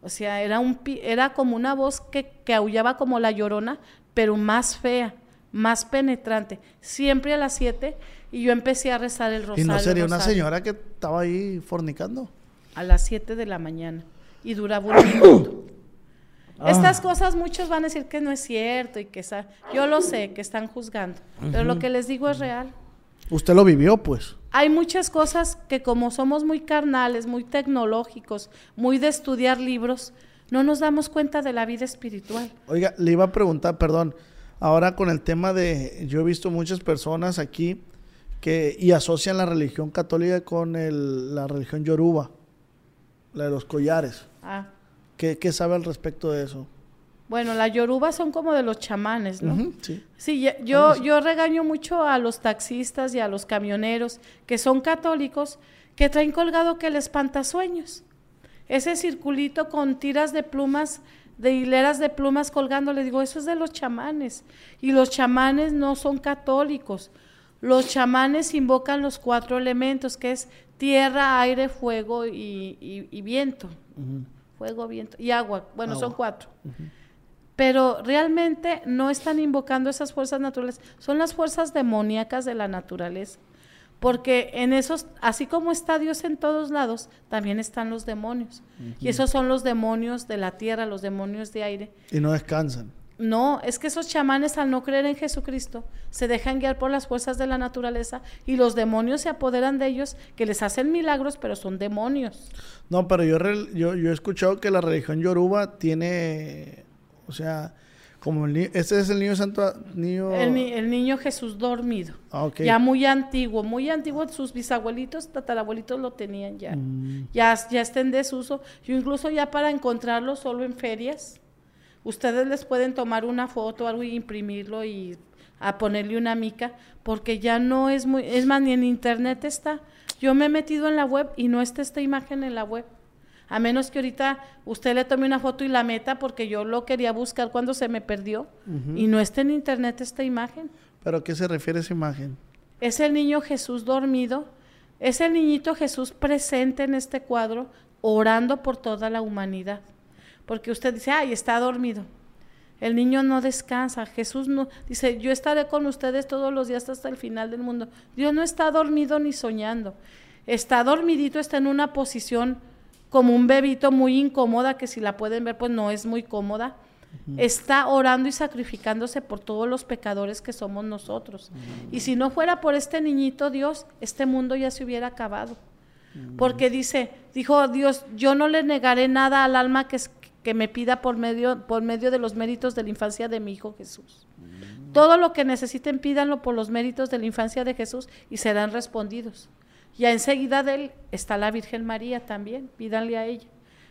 O sea, era, un, era como una voz que, que aullaba como la llorona, pero más fea más penetrante, siempre a las 7 y yo empecé a rezar el rosario. ¿Y no sería una señora que estaba ahí fornicando? A las 7 de la mañana y duraba un minuto. Ah. Estas cosas muchos van a decir que no es cierto y que yo lo sé, que están juzgando, pero lo que les digo es real. Usted lo vivió, pues. Hay muchas cosas que como somos muy carnales, muy tecnológicos, muy de estudiar libros, no nos damos cuenta de la vida espiritual. Oiga, le iba a preguntar, perdón, Ahora con el tema de, yo he visto muchas personas aquí que y asocian la religión católica con el, la religión yoruba, la de los collares. Ah. ¿Qué, sabe al respecto de eso? Bueno, las yorubas son como de los chamanes, ¿no? sí. Sí, yo, yo regaño mucho a los taxistas y a los camioneros que son católicos que traen colgado que les espanta sueños. ese circulito con tiras de plumas, de hileras de plumas colgando, le digo, eso es de los chamanes. Y los chamanes no son católicos. Los chamanes invocan los cuatro elementos, que es tierra, aire, fuego y, viento. Fuego, viento y agua. Bueno, son cuatro. Pero realmente no están invocando esas fuerzas naturales, son las fuerzas demoníacas de la naturaleza. Porque en esos, así como está Dios en todos lados, también están los demonios. Y esos son los demonios de la tierra, los demonios de aire. Y no descansan. No, es que esos chamanes al no creer en Jesucristo se dejan guiar por las fuerzas de la naturaleza y los demonios se apoderan de ellos, que les hacen milagros, pero son demonios. No, pero yo, yo, yo he escuchado que la religión yoruba tiene, o sea, como el ese es el niño santo niño el, niño Jesús dormido. Ah, ya muy antiguo muy antiguo sus bisabuelitos tatarabuelitos lo tenían ya. Mm. ya ya está en desuso. Yo incluso ya para encontrarlo solo en ferias ustedes les pueden tomar una foto o algo y imprimirlo y a ponerle una mica porque ya no es muy es más ni en internet está. Yo me he metido en la web y no está esta imagen en la web a menos que ahorita usted le tome una foto y la meta porque yo lo quería buscar cuando se me perdió y no está en internet esta imagen. ¿Pero a qué se refiere esa imagen? Es el niño Jesús dormido, es el niñito Jesús presente en este cuadro, orando por toda la humanidad. Porque usted dice, ay, está dormido. El niño no descansa. Jesús no dice, yo estaré con ustedes todos los días hasta el final del mundo. Dios no está dormido ni soñando. Está dormidito, está en una posición como un bebito muy incómoda, que si la pueden ver, pues no es muy cómoda. Está orando y sacrificándose por todos los pecadores que somos nosotros. Y si no fuera por este niñito Dios, este mundo ya se hubiera acabado. Porque dice, dijo Dios, yo no le negaré nada al alma que, que me pida por medio, por medio de los méritos de la infancia de mi Hijo Jesús. Todo lo que necesiten, pídanlo por los méritos de la infancia de Jesús y serán respondidos. Ya enseguida de él está la Virgen María también, pídanle a ella.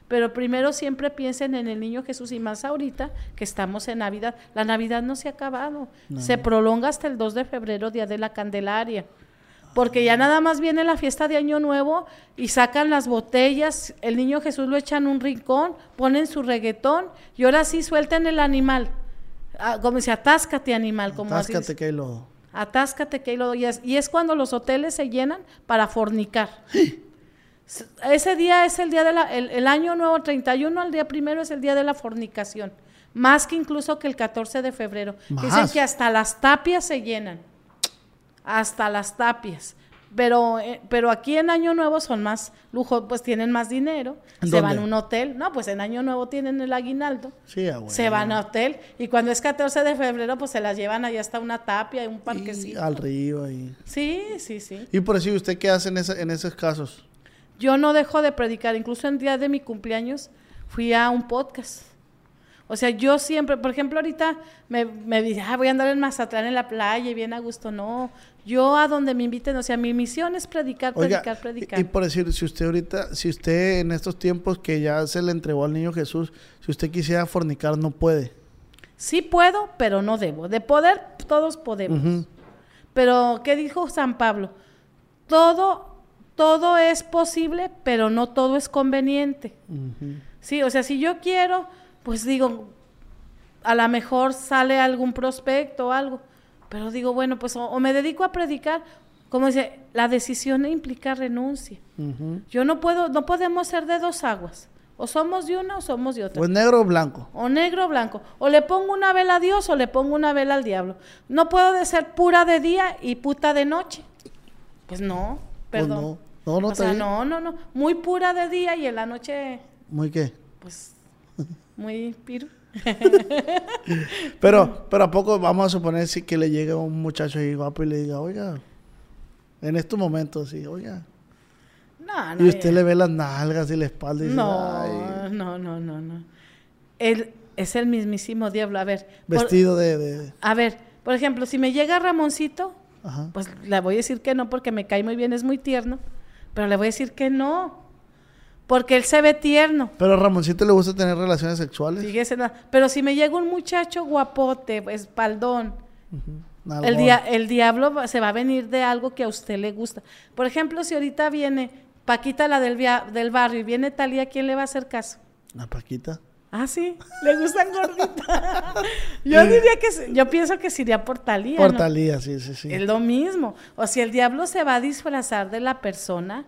Pero primero siempre piensen en el niño Jesús y más ahorita que estamos en Navidad. La Navidad no se ha acabado, se prolonga hasta el 2 de febrero, Día de la Candelaria. Porque ya nada más viene la fiesta de Año Nuevo y sacan las botellas, el niño Jesús lo echan en un rincón, ponen su reggaetón y ahora sí suelten el animal. Ah, como dice, atáscate animal. Como atáscate que hay lodo atáscate que lo oyes. Y es cuando los hoteles se llenan para fornicar. Ese día es el día de la, el, año nuevo 31, el día primero es el día de la fornicación. Más que incluso que el 14 de febrero. Dicen que hasta las tapias se llenan. Hasta las tapias. Pero, eh, pero aquí en Año Nuevo son más lujo, pues tienen más dinero, se van a un hotel. No, pues en Año Nuevo tienen el aguinaldo. Sí, Se van a hotel y cuando es 14 de febrero, pues se las llevan allá hasta una tapia, y un parquecito. al río ahí. Sí, sí, sí. ¿Y por eso usted qué hace en, en esos casos? Yo no dejo de predicar, incluso en día de mi cumpleaños fui a un podcast. O sea, yo siempre, por ejemplo, ahorita me, me dije, ah, voy a andar en Mazatlán en la playa y bien a gusto. No, yo a donde me inviten, o sea, mi misión es predicar, predicar, predicar. Y, por decir, si usted ahorita, si usted en estos tiempos que ya se le entregó al niño Jesús, si usted quisiera fornicar, no puede. Sí puedo, pero no debo. De poder, todos podemos. Pero, ¿qué dijo San Pablo? Todo, todo es posible, pero no todo es conveniente. Sí, o sea, si yo quiero pues digo, a lo mejor sale algún prospecto o algo, pero digo, bueno, pues o, me dedico a predicar, como dice, la decisión implica renuncia. Yo no puedo, no podemos ser de dos aguas. O somos de una o somos de otra. O negro o blanco. O negro o blanco. O le pongo una vela a Dios o le pongo una vela al diablo. No puedo de ser pura de día y puta de noche. Pues no, pues perdón. no. No, no, o sea, no, no, no. Muy pura de día y en la noche. ¿Muy qué? Pues muy piru. pero, pero a poco vamos a suponer si que le llega un muchacho ahí guapo y le diga, oiga, en estos momentos, sí, oiga. No, no. Y usted le ve las nalgas y la espalda y no, no, no, no, no. Él es el mismísimo diablo. A ver. Vestido de, A ver, por ejemplo, si me llega Ramoncito, pues le voy a decir que no porque me cae muy bien, es muy tierno, pero le voy a decir que no. Porque él se ve tierno. Pero a Ramoncito le gusta tener relaciones sexuales. Fíjese, pero si me llega un muchacho guapote, espaldón, el, el diablo se va a venir de algo que a usted le gusta. Por ejemplo, si ahorita viene Paquita la del, del barrio y viene Talía, ¿quién le va a hacer caso? A Paquita. Ah, sí, le gustan gorditas. yo diría que, yo pienso que sería por Talía. Por Talía, sí, sí, sí. Es lo mismo. O si el diablo se va a disfrazar de la persona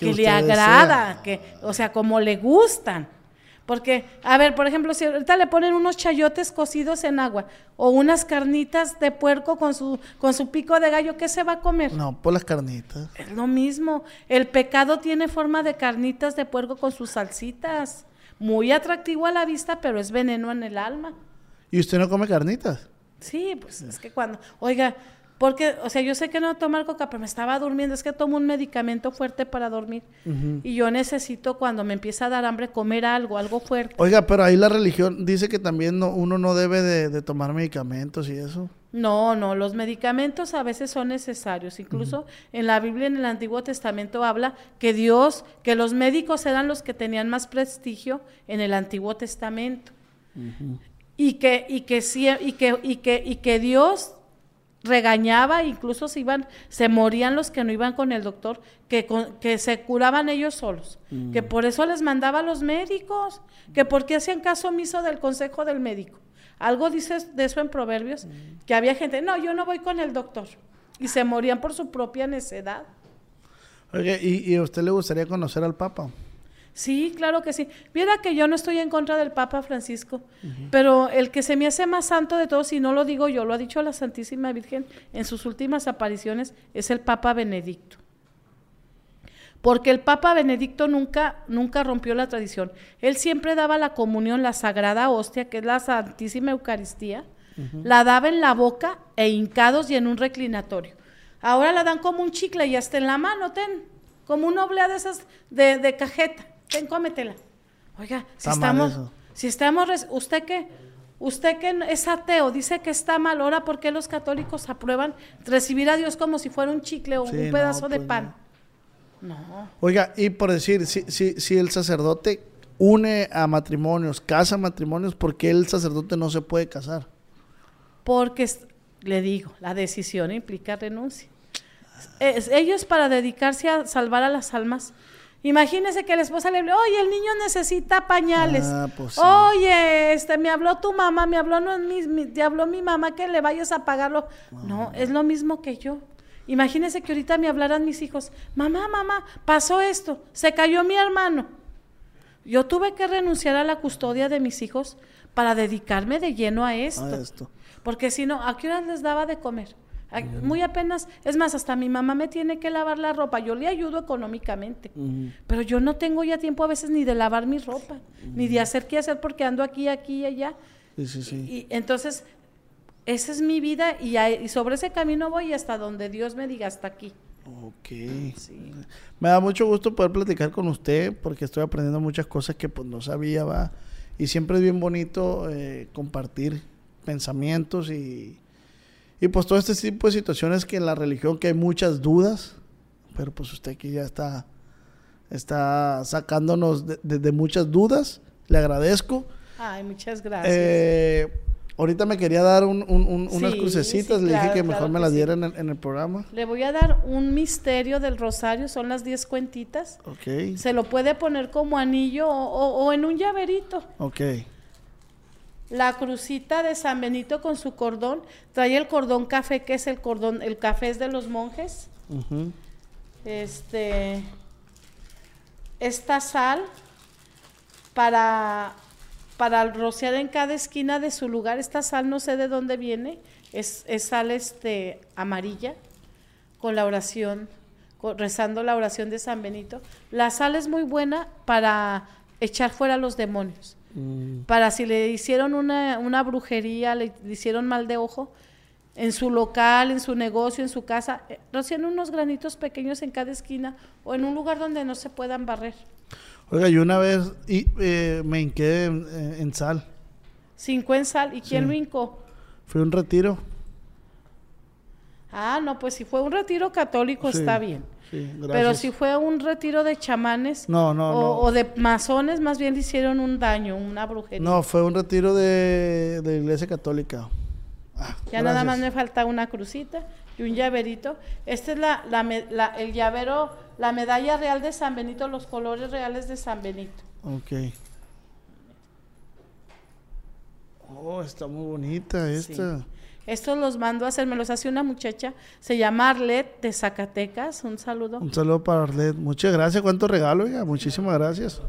que, le agrada, que, o sea, como le gustan. Porque, a ver, por ejemplo, si ahorita le ponen unos chayotes cocidos en agua o unas carnitas de puerco con su, con su pico de gallo, ¿qué se va a comer? No, por las carnitas. Es lo mismo. El pecado tiene forma de carnitas de puerco con sus salsitas. Muy atractivo a la vista, pero es veneno en el alma. ¿Y usted no come carnitas? Sí, pues es que cuando, oiga, porque, o sea, yo sé que no tomar coca, pero me estaba durmiendo. Es que tomo un medicamento fuerte para dormir. Y yo necesito, cuando me empieza a dar hambre, comer algo, algo fuerte. Oiga, pero ahí la religión dice que también no, uno no debe de, tomar medicamentos y eso. No, no, los medicamentos a veces son necesarios. Incluso en la Biblia, en el Antiguo Testamento, habla que Dios, que los médicos eran los que tenían más prestigio en el Antiguo Testamento. Y que, y que, y que, y que, y que Dios regañaba, incluso se iban, se morían los que no iban con el doctor, que, que se curaban ellos solos, que mm. por eso les mandaba a los médicos, que porque hacían caso omiso del consejo del médico. Algo dice de eso en Proverbios, mm. que había gente, no, yo no voy con el doctor, y se morían por su propia necedad. Oye, ¿y, ¿y a usted le gustaría conocer al Papa? Sí, claro que sí. Mira que yo no estoy en contra del Papa Francisco, pero el que se me hace más santo de todos, y no lo digo yo, lo ha dicho la Santísima Virgen en sus últimas apariciones, es el Papa Benedicto. Porque el Papa Benedicto nunca, nunca rompió la tradición. Él siempre daba la comunión, la sagrada hostia, que es la Santísima Eucaristía, la daba en la boca e hincados y en un reclinatorio. Ahora la dan como un chicle y hasta en la mano, ten, como una oblea de esas de, de cajeta. Ven, cómetela. Oiga, si estamos, si estamos, usted que, usted que es ateo, dice que está mal, ahora ¿por qué los católicos aprueban recibir a Dios como si fuera un chicle o un pedazo de pues pan? No. Oiga, y por decir, si, si, si el sacerdote une a matrimonios, casa matrimonios, ¿por qué el sacerdote no se puede casar? Porque, le digo, la decisión implica renuncia. ellos para dedicarse a salvar a las almas Imagínese que la esposa le hable, oye, el niño necesita pañales. Ah, pues oye, este, me habló tu mamá, me habló, no, mi, te habló mi mamá que le vayas a pagarlo. No, es lo mismo que yo. Imagínese que ahorita me hablaran mis hijos, mamá, mamá, pasó esto, se cayó mi hermano. Yo tuve que renunciar a la custodia de mis hijos para dedicarme de lleno a esto. A esto. Porque si no, ¿a qué hora les daba de comer? Muy apenas, es más, hasta mi mamá me tiene que lavar la ropa, yo le ayudo económicamente, pero yo no tengo ya tiempo a veces ni de lavar mi ropa, ni de hacer qué hacer porque ando aquí, aquí y allá. Sí, sí, sí. Y, entonces, esa es mi vida y, sobre ese camino voy hasta donde Dios me diga hasta aquí. Ok. Me da mucho gusto poder platicar con usted porque estoy aprendiendo muchas cosas que pues no sabía, va. Y siempre es bien bonito eh, compartir pensamientos y, y pues todo este tipo de situaciones que en la religión que hay muchas dudas, pero pues usted aquí ya está, está sacándonos de, muchas dudas, le agradezco. Ay, muchas gracias. Eh, ahorita me quería dar unas crucecitas, le dije que mejor me las diera en el, programa. Le voy a dar un misterio del rosario, son las 10 cuentitas. Ok. Se lo puede poner como anillo o, o en un llaverito. Ok la crucita de San Benito con su cordón, trae el cordón café, que es el cordón, el café es de los monjes. Este, esta sal para, para rociar en cada esquina de su lugar, esta sal no sé de dónde viene, es, sal este, amarilla, con la oración, rezando la oración de San Benito. La sal es muy buena para echar fuera los demonios. Mm. Para si le hicieron una, brujería, le, hicieron mal de ojo, en su local, en su negocio, en su casa, eh, rocian unos granitos pequeños en cada esquina o en un lugar donde no se puedan barrer. Oiga, yo una vez y, eh, me hinqué en, sal. ¿Cinco en sal? ¿Y quién lo hincó? Fue un retiro. Ah, no, pues si fue un retiro católico está bien. Pero si fue un retiro de chamanes o, de masones, más bien le hicieron un daño, una brujería. No, fue un retiro de, de iglesia católica. Ah, ya nada más me falta una crucita y un llaverito. Este es la, la, el llavero, la medalla real de San Benito, los colores reales de San Benito. Ok. Oh, está muy bonita esta. Estos los mando a hacer, me los hace una muchacha, se llama Arlet de Zacatecas, un saludo. Un saludo para Arlet, muchas gracias, cuánto regalo, ya, muchísimas gracias.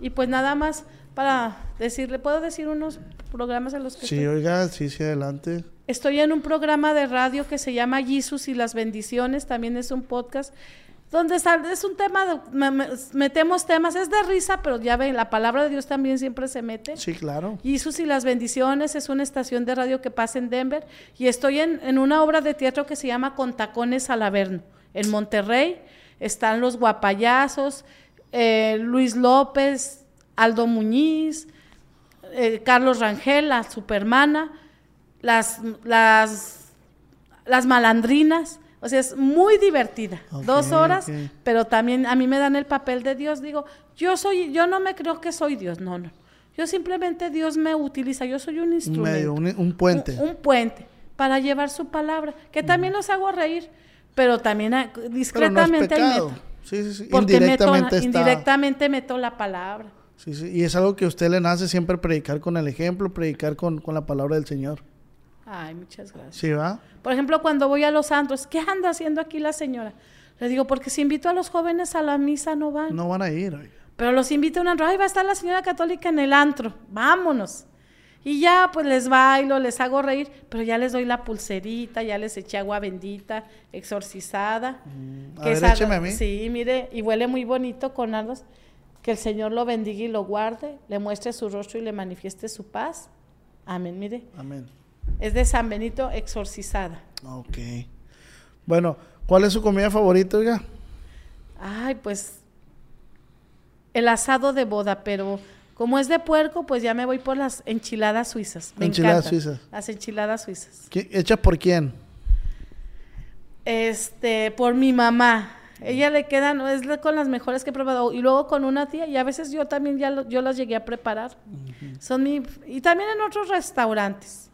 Y pues nada más para decirle, ¿puedo decir unos programas en los que Sí, oiga, sí, sí, adelante. Estoy en un programa de radio que se llama Jesus y las bendiciones, también es un podcast donde es un tema, metemos temas, es de risa, pero ya ven, la palabra de Dios también siempre se mete. Sí, claro. Jesús y las bendiciones es una estación de radio que pasa en Denver y estoy en, una obra de teatro que se llama Con tacones al Averno, en Monterrey. Están los guapayazos, eh, Luis López, Aldo Muñiz, eh, Carlos Rangel, la supermana, las, las, las malandrinas o sea, es muy divertida. Dos horas, pero también a mí me dan el papel de Dios. Digo, yo soy, yo no me creo que soy Dios, no, no. Yo simplemente Dios me utiliza, yo soy un instrumento. Un, un, puente. Un, puente para llevar su palabra, que también los hago reír, pero también discretamente pero meto. Sí, sí, sí. Porque indirectamente, meto, indirectamente meto la palabra. Sí, sí. Y es algo que a usted le nace siempre predicar con el ejemplo, predicar con, con la palabra del Señor. Ay, muchas gracias. Sí, va. Por ejemplo, cuando voy a los santos, ¿qué anda haciendo aquí la señora? Le digo, porque si invito a los jóvenes a la misa no van. No van a ir. Pero los invito a un antro. Ay, va a estar la señora católica en el antro. Vámonos. Y ya, pues les bailo, les hago reír, pero ya les doy la pulserita, ya les eché agua bendita, exorcizada. Mm, a ver, écheme a mí. Sí, mire, y huele muy bonito con ardos. Que el Señor lo bendiga y lo guarde, le muestre su rostro y le manifieste su paz. Amén, mire. Amén. Es de San Benito exorcizada. Ok. Bueno, ¿cuál es su comida favorita, oiga? Ay, pues el asado de boda, pero como es de puerco, pues ya me voy por las enchiladas suizas. Me enchiladas suizas. Las enchiladas suizas. ¿Hechas por quién? Este, por mi mamá. Ella le quedan, es con las mejores que he probado. Y luego con una tía, y a veces yo también ya yo las llegué a preparar. Son mi, y también en otros restaurantes.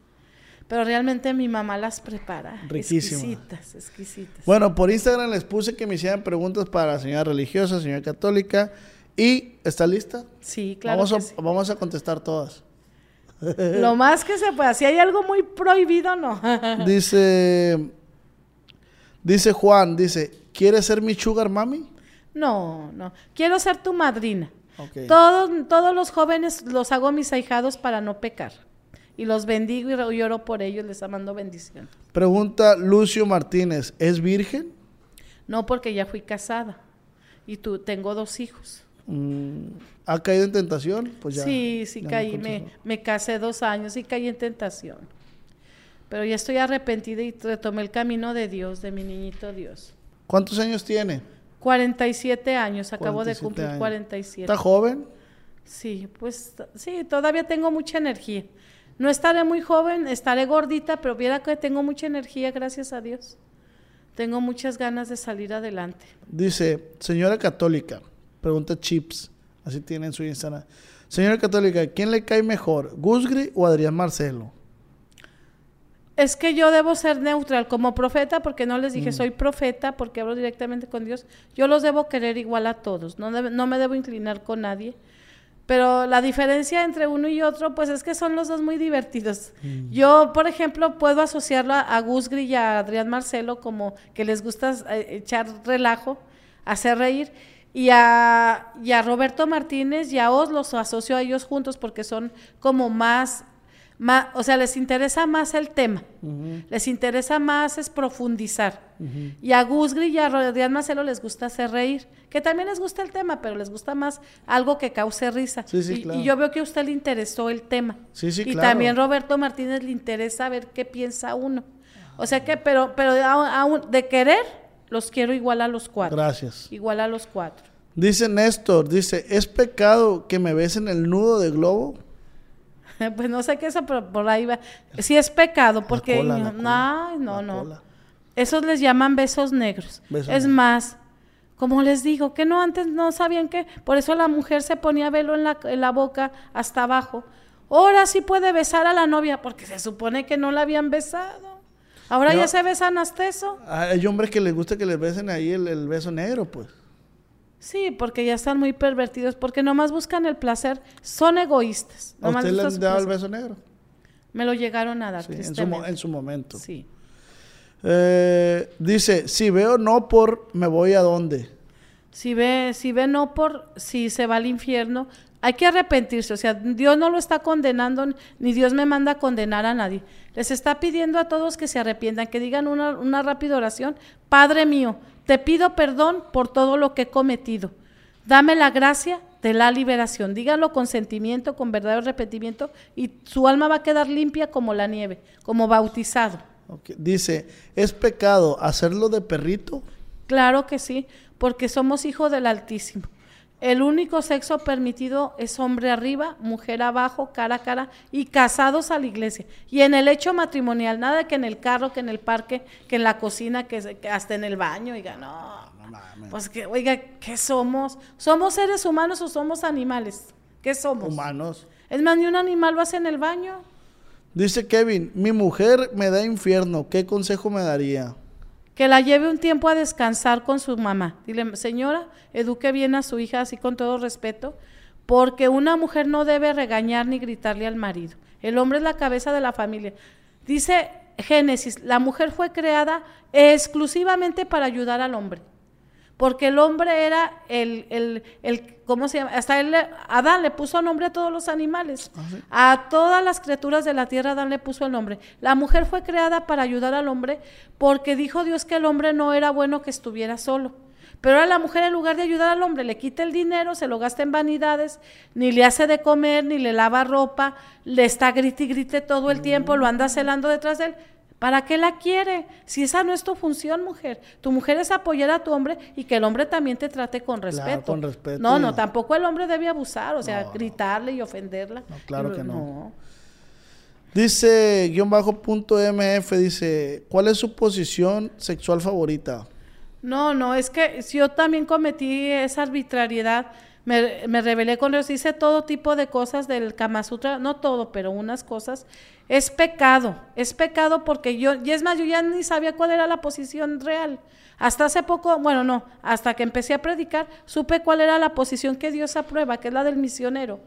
Pero realmente mi mamá las prepara. Riquísimas. Exquisitas, exquisitas. Bueno, por Instagram les puse que me hicieran preguntas para la señora religiosa, señora católica. ¿Y está lista? Sí, claro. Vamos, a, vamos a contestar todas. Lo más que se pueda. Si hay algo muy prohibido, no. dice, dice Juan, dice, ¿quieres ser mi sugar mami? No, no. Quiero ser tu madrina. Todos, todos los jóvenes los hago mis ahijados para no pecar y los bendigo y lloro por ellos, les mando bendición. Pregunta Lucio Martínez, ¿es virgen? No, porque ya fui casada y tú tengo dos hijos. Mm, ¿Ha caído en tentación? Pues ya, sí, sí caí, me, me, casé dos años y caí en tentación. Pero ya estoy arrepentida y retomé el camino de Dios, de mi niñito Dios. ¿Cuántos años tiene? 47 años, acabo de cumplir 47. ¿Está joven? Sí, pues sí, todavía tengo mucha energía. No estaré muy joven, estaré gordita, pero viera que tengo mucha energía, gracias a Dios. Tengo muchas ganas de salir adelante. Dice, señora católica, pregunta Chips, así tiene en su Instagram. Señora católica, ¿quién le cae mejor, Gusgri o Adrián Marcelo? Es que yo debo ser neutral como profeta, porque no les dije mm. soy profeta, porque hablo directamente con Dios. Yo los debo querer igual a todos, no, no me debo inclinar con nadie. Pero la diferencia entre uno y otro, pues es que son los dos muy divertidos. Mm. Yo, por ejemplo, puedo asociarlo a, Gusgri y a Adrián Marcelo como que les gusta eh, echar relajo, hacer reír. Y a, y a Roberto Martínez y a Os los asocio a ellos juntos porque son como más o sea, les interesa más el tema, les interesa más es profundizar. Y a Gusgri y a Adrián Marcelo les gusta hacer reír, que también les gusta el tema, pero les gusta más algo que cause risa. y, yo veo que a usted le interesó el tema. y también Roberto Martínez le interesa ver qué piensa uno. O sea que, pero, pero de querer, los quiero igual a los cuatro. Gracias. Igual a los cuatro. Dice Néstor, dice, ¿es pecado que me besen el nudo de globo? pues no sé qué es pero por ahí va. Sí es pecado, porque no, no, no. Esos les llaman besos negros. es más, como les digo, que no antes no sabían que, por eso la mujer se ponía velo en la, en la boca hasta abajo. Ahora sí puede besar a la novia, porque se supone que no la habían besado. Ahora ya se besan hasta eso. Hay hombres que les gusta que les besen ahí el, beso negro, pues. Sí, porque ya están muy pervertidos, porque nomás buscan el placer, son egoístas. ¿A usted le han dado el beso negro? Me lo llegaron a dar, sí, en, su, en su, momento. Sí. Eh, dice, si veo no por, me voy a dónde. Si ve, si ve no por, si se va al infierno, hay que arrepentirse. O sea, Dios no lo está condenando, ni Dios me manda a condenar a nadie. Les está pidiendo a todos que se arrepientan, que digan una, una rápida oración. Padre mío, te pido perdón por todo lo que he cometido. Dame la gracia de la liberación. Díganlo con sentimiento, con verdadero arrepentimiento, y su alma va a quedar limpia como la nieve, como bautizado. Dice, ¿es pecado hacerlo de perrito? Claro que sí, porque somos hijos del Altísimo. El único sexo permitido es hombre arriba, mujer abajo, cara a cara y casados a la iglesia. Y en el hecho matrimonial, nada que en el carro, que en el parque, que en la cocina, que, hasta en el baño. Oiga, no. pues que, oiga, ¿qué somos? ¿Somos seres humanos o somos animales? ¿Qué somos? Humanos. Es más, ni un animal lo hace en el baño. Dice Kevin, mi mujer me da infierno, ¿qué consejo me daría? Que la lleve un tiempo a descansar con su mamá. Dile, señora, eduque bien a su hija así con todo respeto, porque una mujer no debe regañar ni gritarle al marido. El hombre es la cabeza de la familia. Dice Génesis, la mujer fue creada exclusivamente para ayudar al hombre porque el hombre era el, el, el ¿cómo se llama? Hasta él, Adán le puso nombre a todos los animales, ah, a todas las criaturas de la tierra Adán le puso el nombre. La mujer fue creada para ayudar al hombre porque dijo Dios que el hombre no era bueno que estuviera solo. Pero ahora la mujer en lugar de ayudar al hombre le quita el dinero, se lo gasta en vanidades, ni le hace de comer, ni le lava ropa, le está grite y grite todo el tiempo, lo anda celando detrás de él. ¿Para qué la quiere? Si esa no es tu función, mujer. Tu mujer es apoyar a tu hombre y que el hombre también te trate con respeto. con respeto. No, no, tampoco el hombre debe abusar, o sea, gritarle y ofenderla. No, claro que no. Dice, guion bajo punto MF, dice, ¿cuál es su posición sexual favorita? No, no, es que yo también cometí esa arbitrariedad me, me rebelé con Dios, hice todo tipo de cosas del Kama Sutra, no todo, pero unas cosas. Es pecado, es pecado porque yo, y es más, yo ya ni sabía cuál era la posición real. Hasta hace poco, bueno, no, hasta que empecé a predicar, supe cuál era la posición que Dios aprueba, que es la del misionero.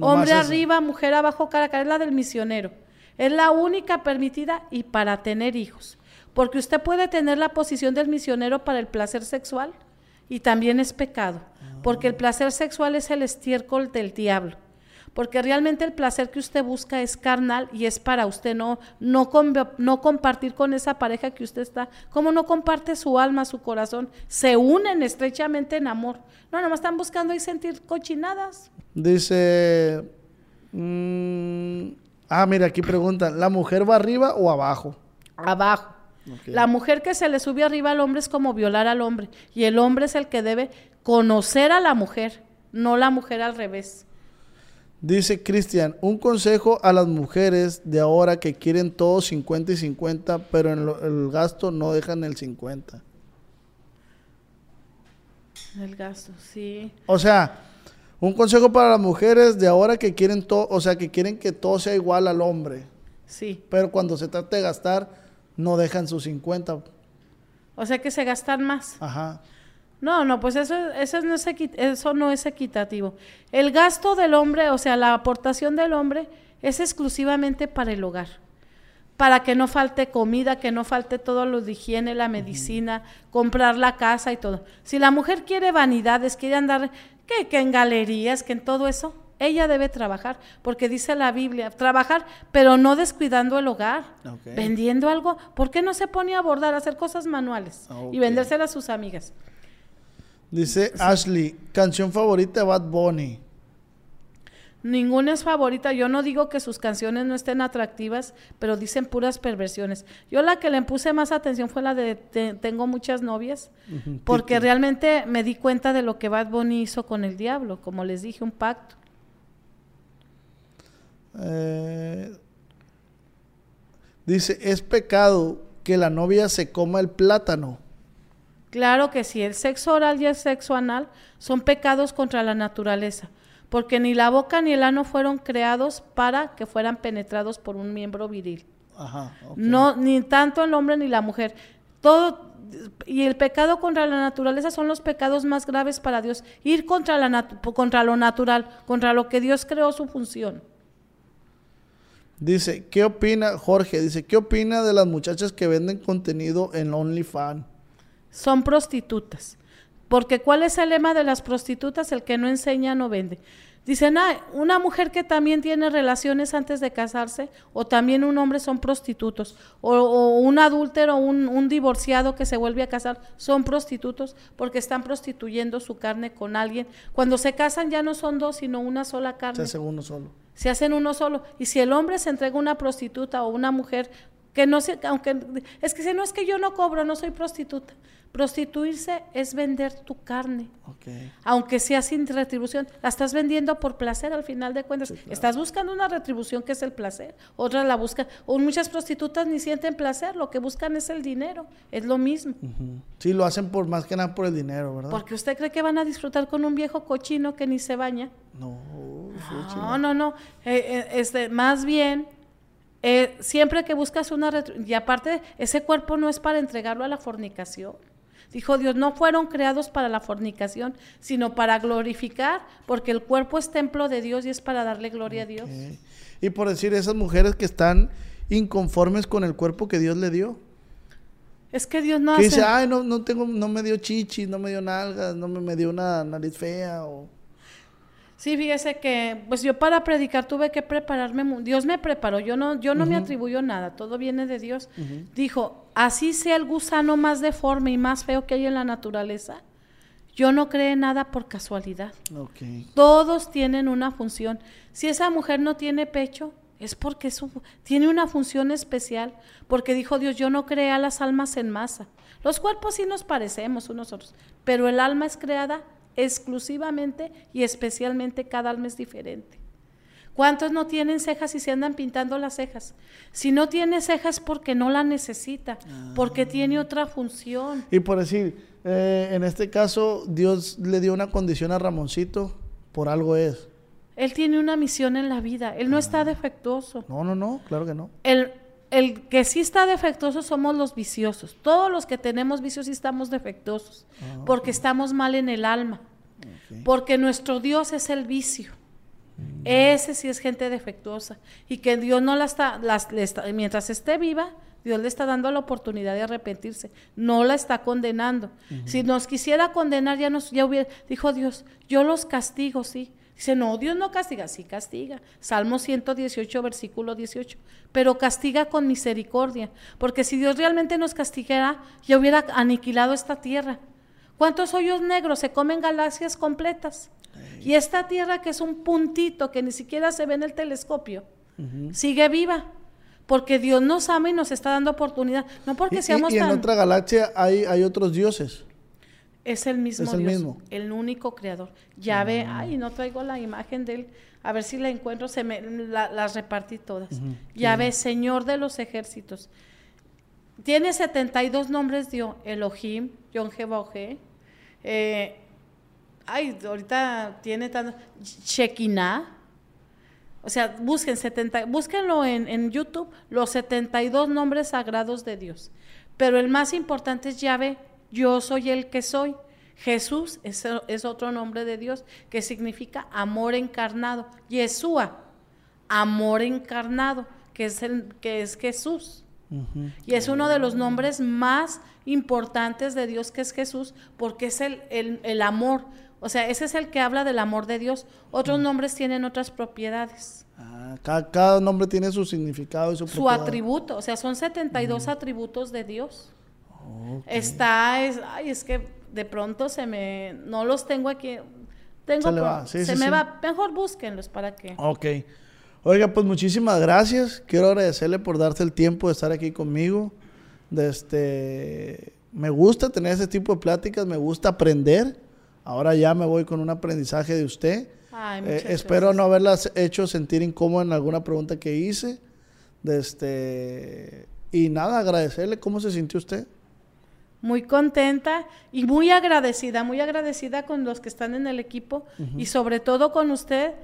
Hombre arriba, mujer abajo, cara a cara, es la del misionero. Es la única permitida y para tener hijos. Porque usted puede tener la posición del misionero para el placer sexual y también es pecado porque el placer sexual es el estiércol del diablo. Porque realmente el placer que usted busca es carnal y es para usted, no, no, no compartir con esa pareja que usted está. Como no comparte su alma, su corazón, se unen estrechamente en amor. No, nomás están buscando ahí sentir cochinadas. Dice, mm, ah, mira, aquí preguntan, ¿la mujer va arriba o abajo? Abajo. La mujer que se le sube arriba al hombre es como violar al hombre y el hombre es el que debe conocer a la mujer, no la mujer al revés. Dice Cristian, un consejo a las mujeres de ahora que quieren todo 50 y 50, pero en el gasto no dejan el 50. El gasto, sí. O sea, un consejo para las mujeres de ahora que quieren todo, o sea, que quieren que todo sea igual al hombre. Sí. Pero cuando se trata de gastar, no dejan sus 50. O sea que se gastan más. Ajá. No, no, pues eso, eso, no es eso no es equitativo. El gasto del hombre, o sea, la aportación del hombre es exclusivamente para el hogar. Para que no falte comida, que no falte todo lo de higiene, la medicina, comprar la casa y todo. Si la mujer quiere vanidades, quiere andar, que, que en galerías, que en todo eso, ella debe trabajar, porque dice la Biblia, trabajar, pero no descuidando el hogar, vendiendo algo. ¿Por qué no se pone a bordar, a hacer cosas manuales y vendérselas a sus amigas? Dice Ashley, canción favorita de Bad Bunny. Ninguna es favorita. Yo no digo que sus canciones no estén atractivas, pero dicen puras perversiones. Yo la que le puse más atención fue la de Tengo muchas novias, porque realmente me di cuenta de lo que Bad Bunny hizo con el diablo, como les dije, un pacto. Eh, dice, es pecado que la novia se coma el plátano. Claro que si el sexo oral y el sexo anal son pecados contra la naturaleza, porque ni la boca ni el ano fueron creados para que fueran penetrados por un miembro viril. Ajá, No, ni tanto el hombre ni la mujer. Todo, y el pecado contra la naturaleza son los pecados más graves para Dios. Ir contra, la contra lo natural, contra lo que Dios creó su función. Dice, ¿qué opina, Jorge? Dice, ¿qué opina de las muchachas que venden contenido en OnlyFans? Son prostitutas. Porque ¿cuál es el lema de las prostitutas? El que no enseña no vende. Dicen, ah, una mujer que también tiene relaciones antes de casarse, o también un hombre son prostitutos, o, un adúltero, un, un divorciado que se vuelve a casar, son prostitutos porque están prostituyendo su carne con alguien. Cuando se casan ya no son dos, sino una sola carne. Se hacen uno solo. Se hacen uno solo. Y si el hombre se entrega a una prostituta o una mujer que no se, aunque, es que si no es que yo no cobro, no soy prostituta. Prostituirse es vender tu carne. Aunque sea sin retribución. La estás vendiendo por placer al final de cuentas. Estás buscando una retribución que es el placer. Otras la buscan. O muchas prostitutas ni sienten placer. Lo que buscan es el dinero. Es lo mismo. Sí, lo hacen por más que nada por el dinero, ¿verdad? Porque usted cree que van a disfrutar con un viejo cochino que ni se baña. No, no, no. no. Eh, eh, este, más bien eh, siempre que buscas una... Y aparte, ese cuerpo no es para entregarlo a la fornicación. Dijo Dios, no fueron creados para la fornicación, sino para glorificar, porque el cuerpo es templo de Dios y es para darle gloria a Dios. Y por decir, esas mujeres que están inconformes con el cuerpo que Dios le dio. Es que Dios no que dice, ay, no, no, tengo, no me dio chichis, no me dio nalgas, no me, me dio una nariz fea o... Sí, fíjese que, pues yo para predicar tuve que prepararme, Dios me preparó, yo no, yo no me atribuyo nada, todo viene de Dios. Dijo, así sea el gusano más deforme y más feo que hay en la naturaleza, yo no creo nada por casualidad. Todos tienen una función. Si esa mujer no tiene pecho, es porque tiene una función especial, porque dijo Dios, yo no creé a las almas en masa. Los cuerpos sí nos parecemos unos otros, pero el alma es creada exclusivamente y especialmente cada alma es diferente. ¿Cuántos no tienen cejas y se andan pintando las cejas? Si no tiene cejas porque no la necesita, porque tiene ah. otra función. Y por decir, eh, en este caso, Dios le dio una condición a Ramoncito, por algo es. Él tiene una misión en la vida, él no está ah. defectuoso. No, no, no, claro que no. El, el que sí está defectuoso somos los viciosos. Todos los que tenemos vicios sí estamos defectuosos, ah, porque estamos mal en el alma. Porque nuestro Dios es el vicio. Mm. Ese sí es gente defectuosa. Y que Dios no la está, mientras esté viva, Dios le está dando la oportunidad de arrepentirse. No la está condenando. Si nos quisiera condenar, ya nos, ya hubiera, dijo Dios, yo los castigo, sí. Dice, no, Dios no castiga, sí castiga. Salmo 118, versículo 18. Pero castiga con misericordia. Porque si Dios realmente nos castigara, ya hubiera aniquilado esta tierra. ¿Cuántos hoyos negros se comen galaxias completas? Y esta tierra que es un puntito que ni siquiera se ve en el telescopio, sigue viva. Porque Dios nos ama y nos está dando oportunidad. No porque seamos y, y en otra galaxia hay, hay otros dioses. Es el mismo es el Dios, mismo. el único creador. Ya ve, ah. ay, no traigo la imagen de él. A ver si la encuentro, se me las repartí todas. Ya ve, Señor de los ejércitos. Tiene 72 nombres Dios, Elohim, John Jehová, eh, ay, ahorita tiene tanto, Shekinah, o sea, busquen 70, búsquenlo en, en, YouTube, los 72 nombres sagrados de Dios. Pero el más importante es Yahvé, yo soy el que soy. Jesús es, es otro nombre de Dios que significa amor encarnado. Yeshua, amor encarnado, que es, el, que es Jesús. Y es uno de los nombres más importantes de Dios, que es Jesús, porque es el, el, amor. O sea, ese es el que habla del amor de Dios. Otros nombres tienen otras propiedades. Ah, cada, nombre tiene su significado y su Su atributo, o sea, son 72 atributos de Dios. Está, es, ay, es que de pronto se me, no los tengo aquí, tengo, se, va. se me va, mejor búsquenlos para que. Ok. Oiga, pues muchísimas gracias. Quiero agradecerle por darte el tiempo de estar aquí conmigo. De este, me gusta tener ese tipo de pláticas, me gusta aprender. Ahora ya me voy con un aprendizaje de usted. Eh, espero no haberlas hecho sentir incómodo en alguna pregunta que hice. De este, y nada, agradecerle. ¿Cómo se sintió usted? Muy contenta y muy agradecida, muy agradecida con los que están en el equipo y sobre todo con usted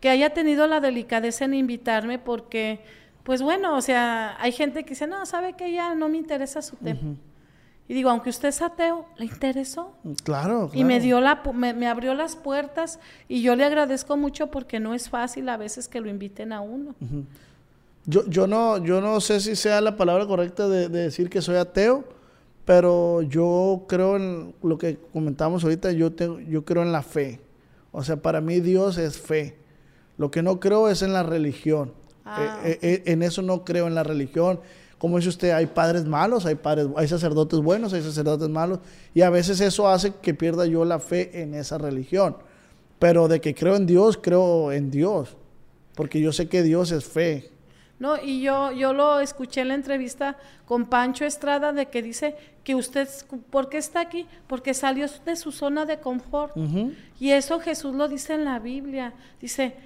que haya tenido la delicadeza en invitarme porque pues bueno, o sea, hay gente que dice, no, sabe que ya no me interesa su tema. Y digo, aunque usted es ateo, le interesó. Claro, claro. Y me dio la, me, abrió las puertas y yo le agradezco mucho porque no es fácil a veces que lo inviten a uno. Yo, yo, no, yo no sé si sea la palabra correcta de, decir que soy ateo, pero yo creo en lo que comentamos ahorita, yo, tengo, yo creo en la fe. O sea, para mí Dios es fe. Lo que no creo es en la religión. Ah. Eh, eh, eh, en eso no creo en la religión. Como dice usted, hay padres malos, hay padres, hay sacerdotes buenos, hay sacerdotes malos, y a veces eso hace que pierda yo la fe en esa religión. Pero de que creo en Dios, creo en Dios, porque yo sé que Dios es fe. No, y yo, yo lo escuché en la entrevista con Pancho Estrada de que dice que usted, ¿por qué está aquí? Porque salió de su zona de confort. Y eso Jesús lo dice en la Biblia. Dice,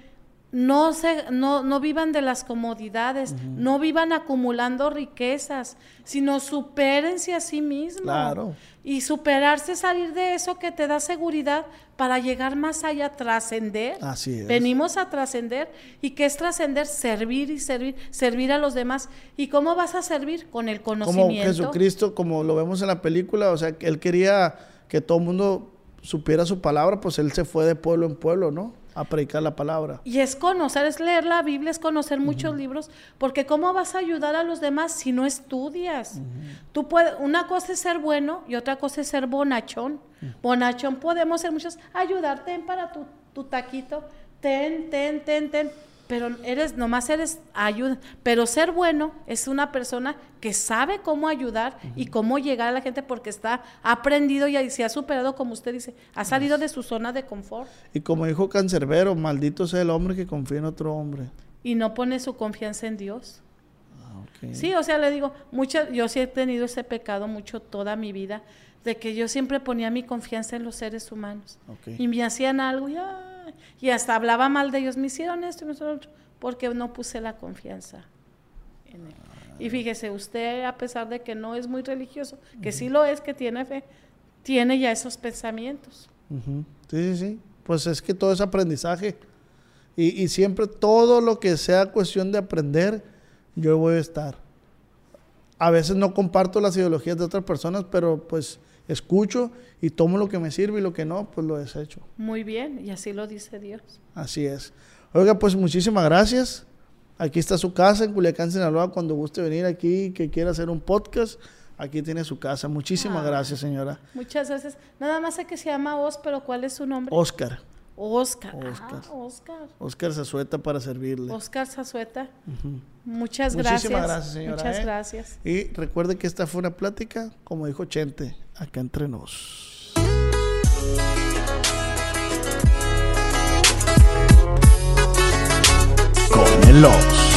no, se, no, no vivan de las comodidades, no vivan acumulando riquezas, sino supérense a sí mismos. Claro. Y superarse, salir de eso que te da seguridad para llegar más allá, trascender. Así es. Venimos a trascender. ¿Y qué es trascender? Servir y servir, servir a los demás. ¿Y cómo vas a servir? Con el conocimiento. Como Jesucristo, como lo vemos en la película, o sea, que él quería que todo el mundo supiera su palabra, pues él se fue de pueblo en pueblo, ¿no? A predicar la palabra. Y es conocer, es leer la Biblia, es conocer muchos libros, porque ¿cómo vas a ayudar a los demás si no estudias? Tú puedes, una cosa es ser bueno y otra cosa es ser bonachón. Bonachón podemos ser muchos, ayudarte para tu, tu taquito, ten, ten, ten, ten pero eres, nomás eres ayuda. Pero ser bueno es una persona que sabe cómo ayudar y cómo llegar a la gente porque está aprendido y se ha superado, como usted dice, ha salido de su zona de confort. Y como dijo Cancerbero, maldito sea el hombre que confía en otro hombre. Y no pone su confianza en Dios. Ah, sí, o sea, le digo, mucha, yo sí he tenido ese pecado mucho toda mi vida, de que yo siempre ponía mi confianza en los seres humanos. Y me hacían algo y y hasta hablaba mal de ellos, me hicieron esto y me hicieron otro, porque no puse la confianza en él. Y fíjese, usted, a pesar de que no es muy religioso, que sí lo es, que tiene fe, tiene ya esos pensamientos. Sí, sí, sí. Pues es que todo es aprendizaje. Y, y, siempre todo lo que sea cuestión de aprender, yo voy a estar. A veces no comparto las ideologías de otras personas, pero pues escucho y tomo lo que me sirve y lo que no, pues lo desecho. Muy bien, y así lo dice Dios. Así es. Oiga, pues muchísimas gracias. Aquí está su casa en Culiacán, Sinaloa. Cuando guste venir aquí, que quiera hacer un podcast, aquí tiene su casa. Muchísimas ah, gracias, señora. Muchas gracias. Nada más sé que se llama Os, pero ¿cuál es su nombre? Oscar. Oscar. Oscar. Ah, Oscar. Oscar Zazueta para servirle. Oscar Zazueta. Muchas gracias. Muchísimas gracias, señora. Muchas ¿eh? gracias. Y recuerde que esta fue una plática, como dijo Chente, acá entre nos. Con el Los.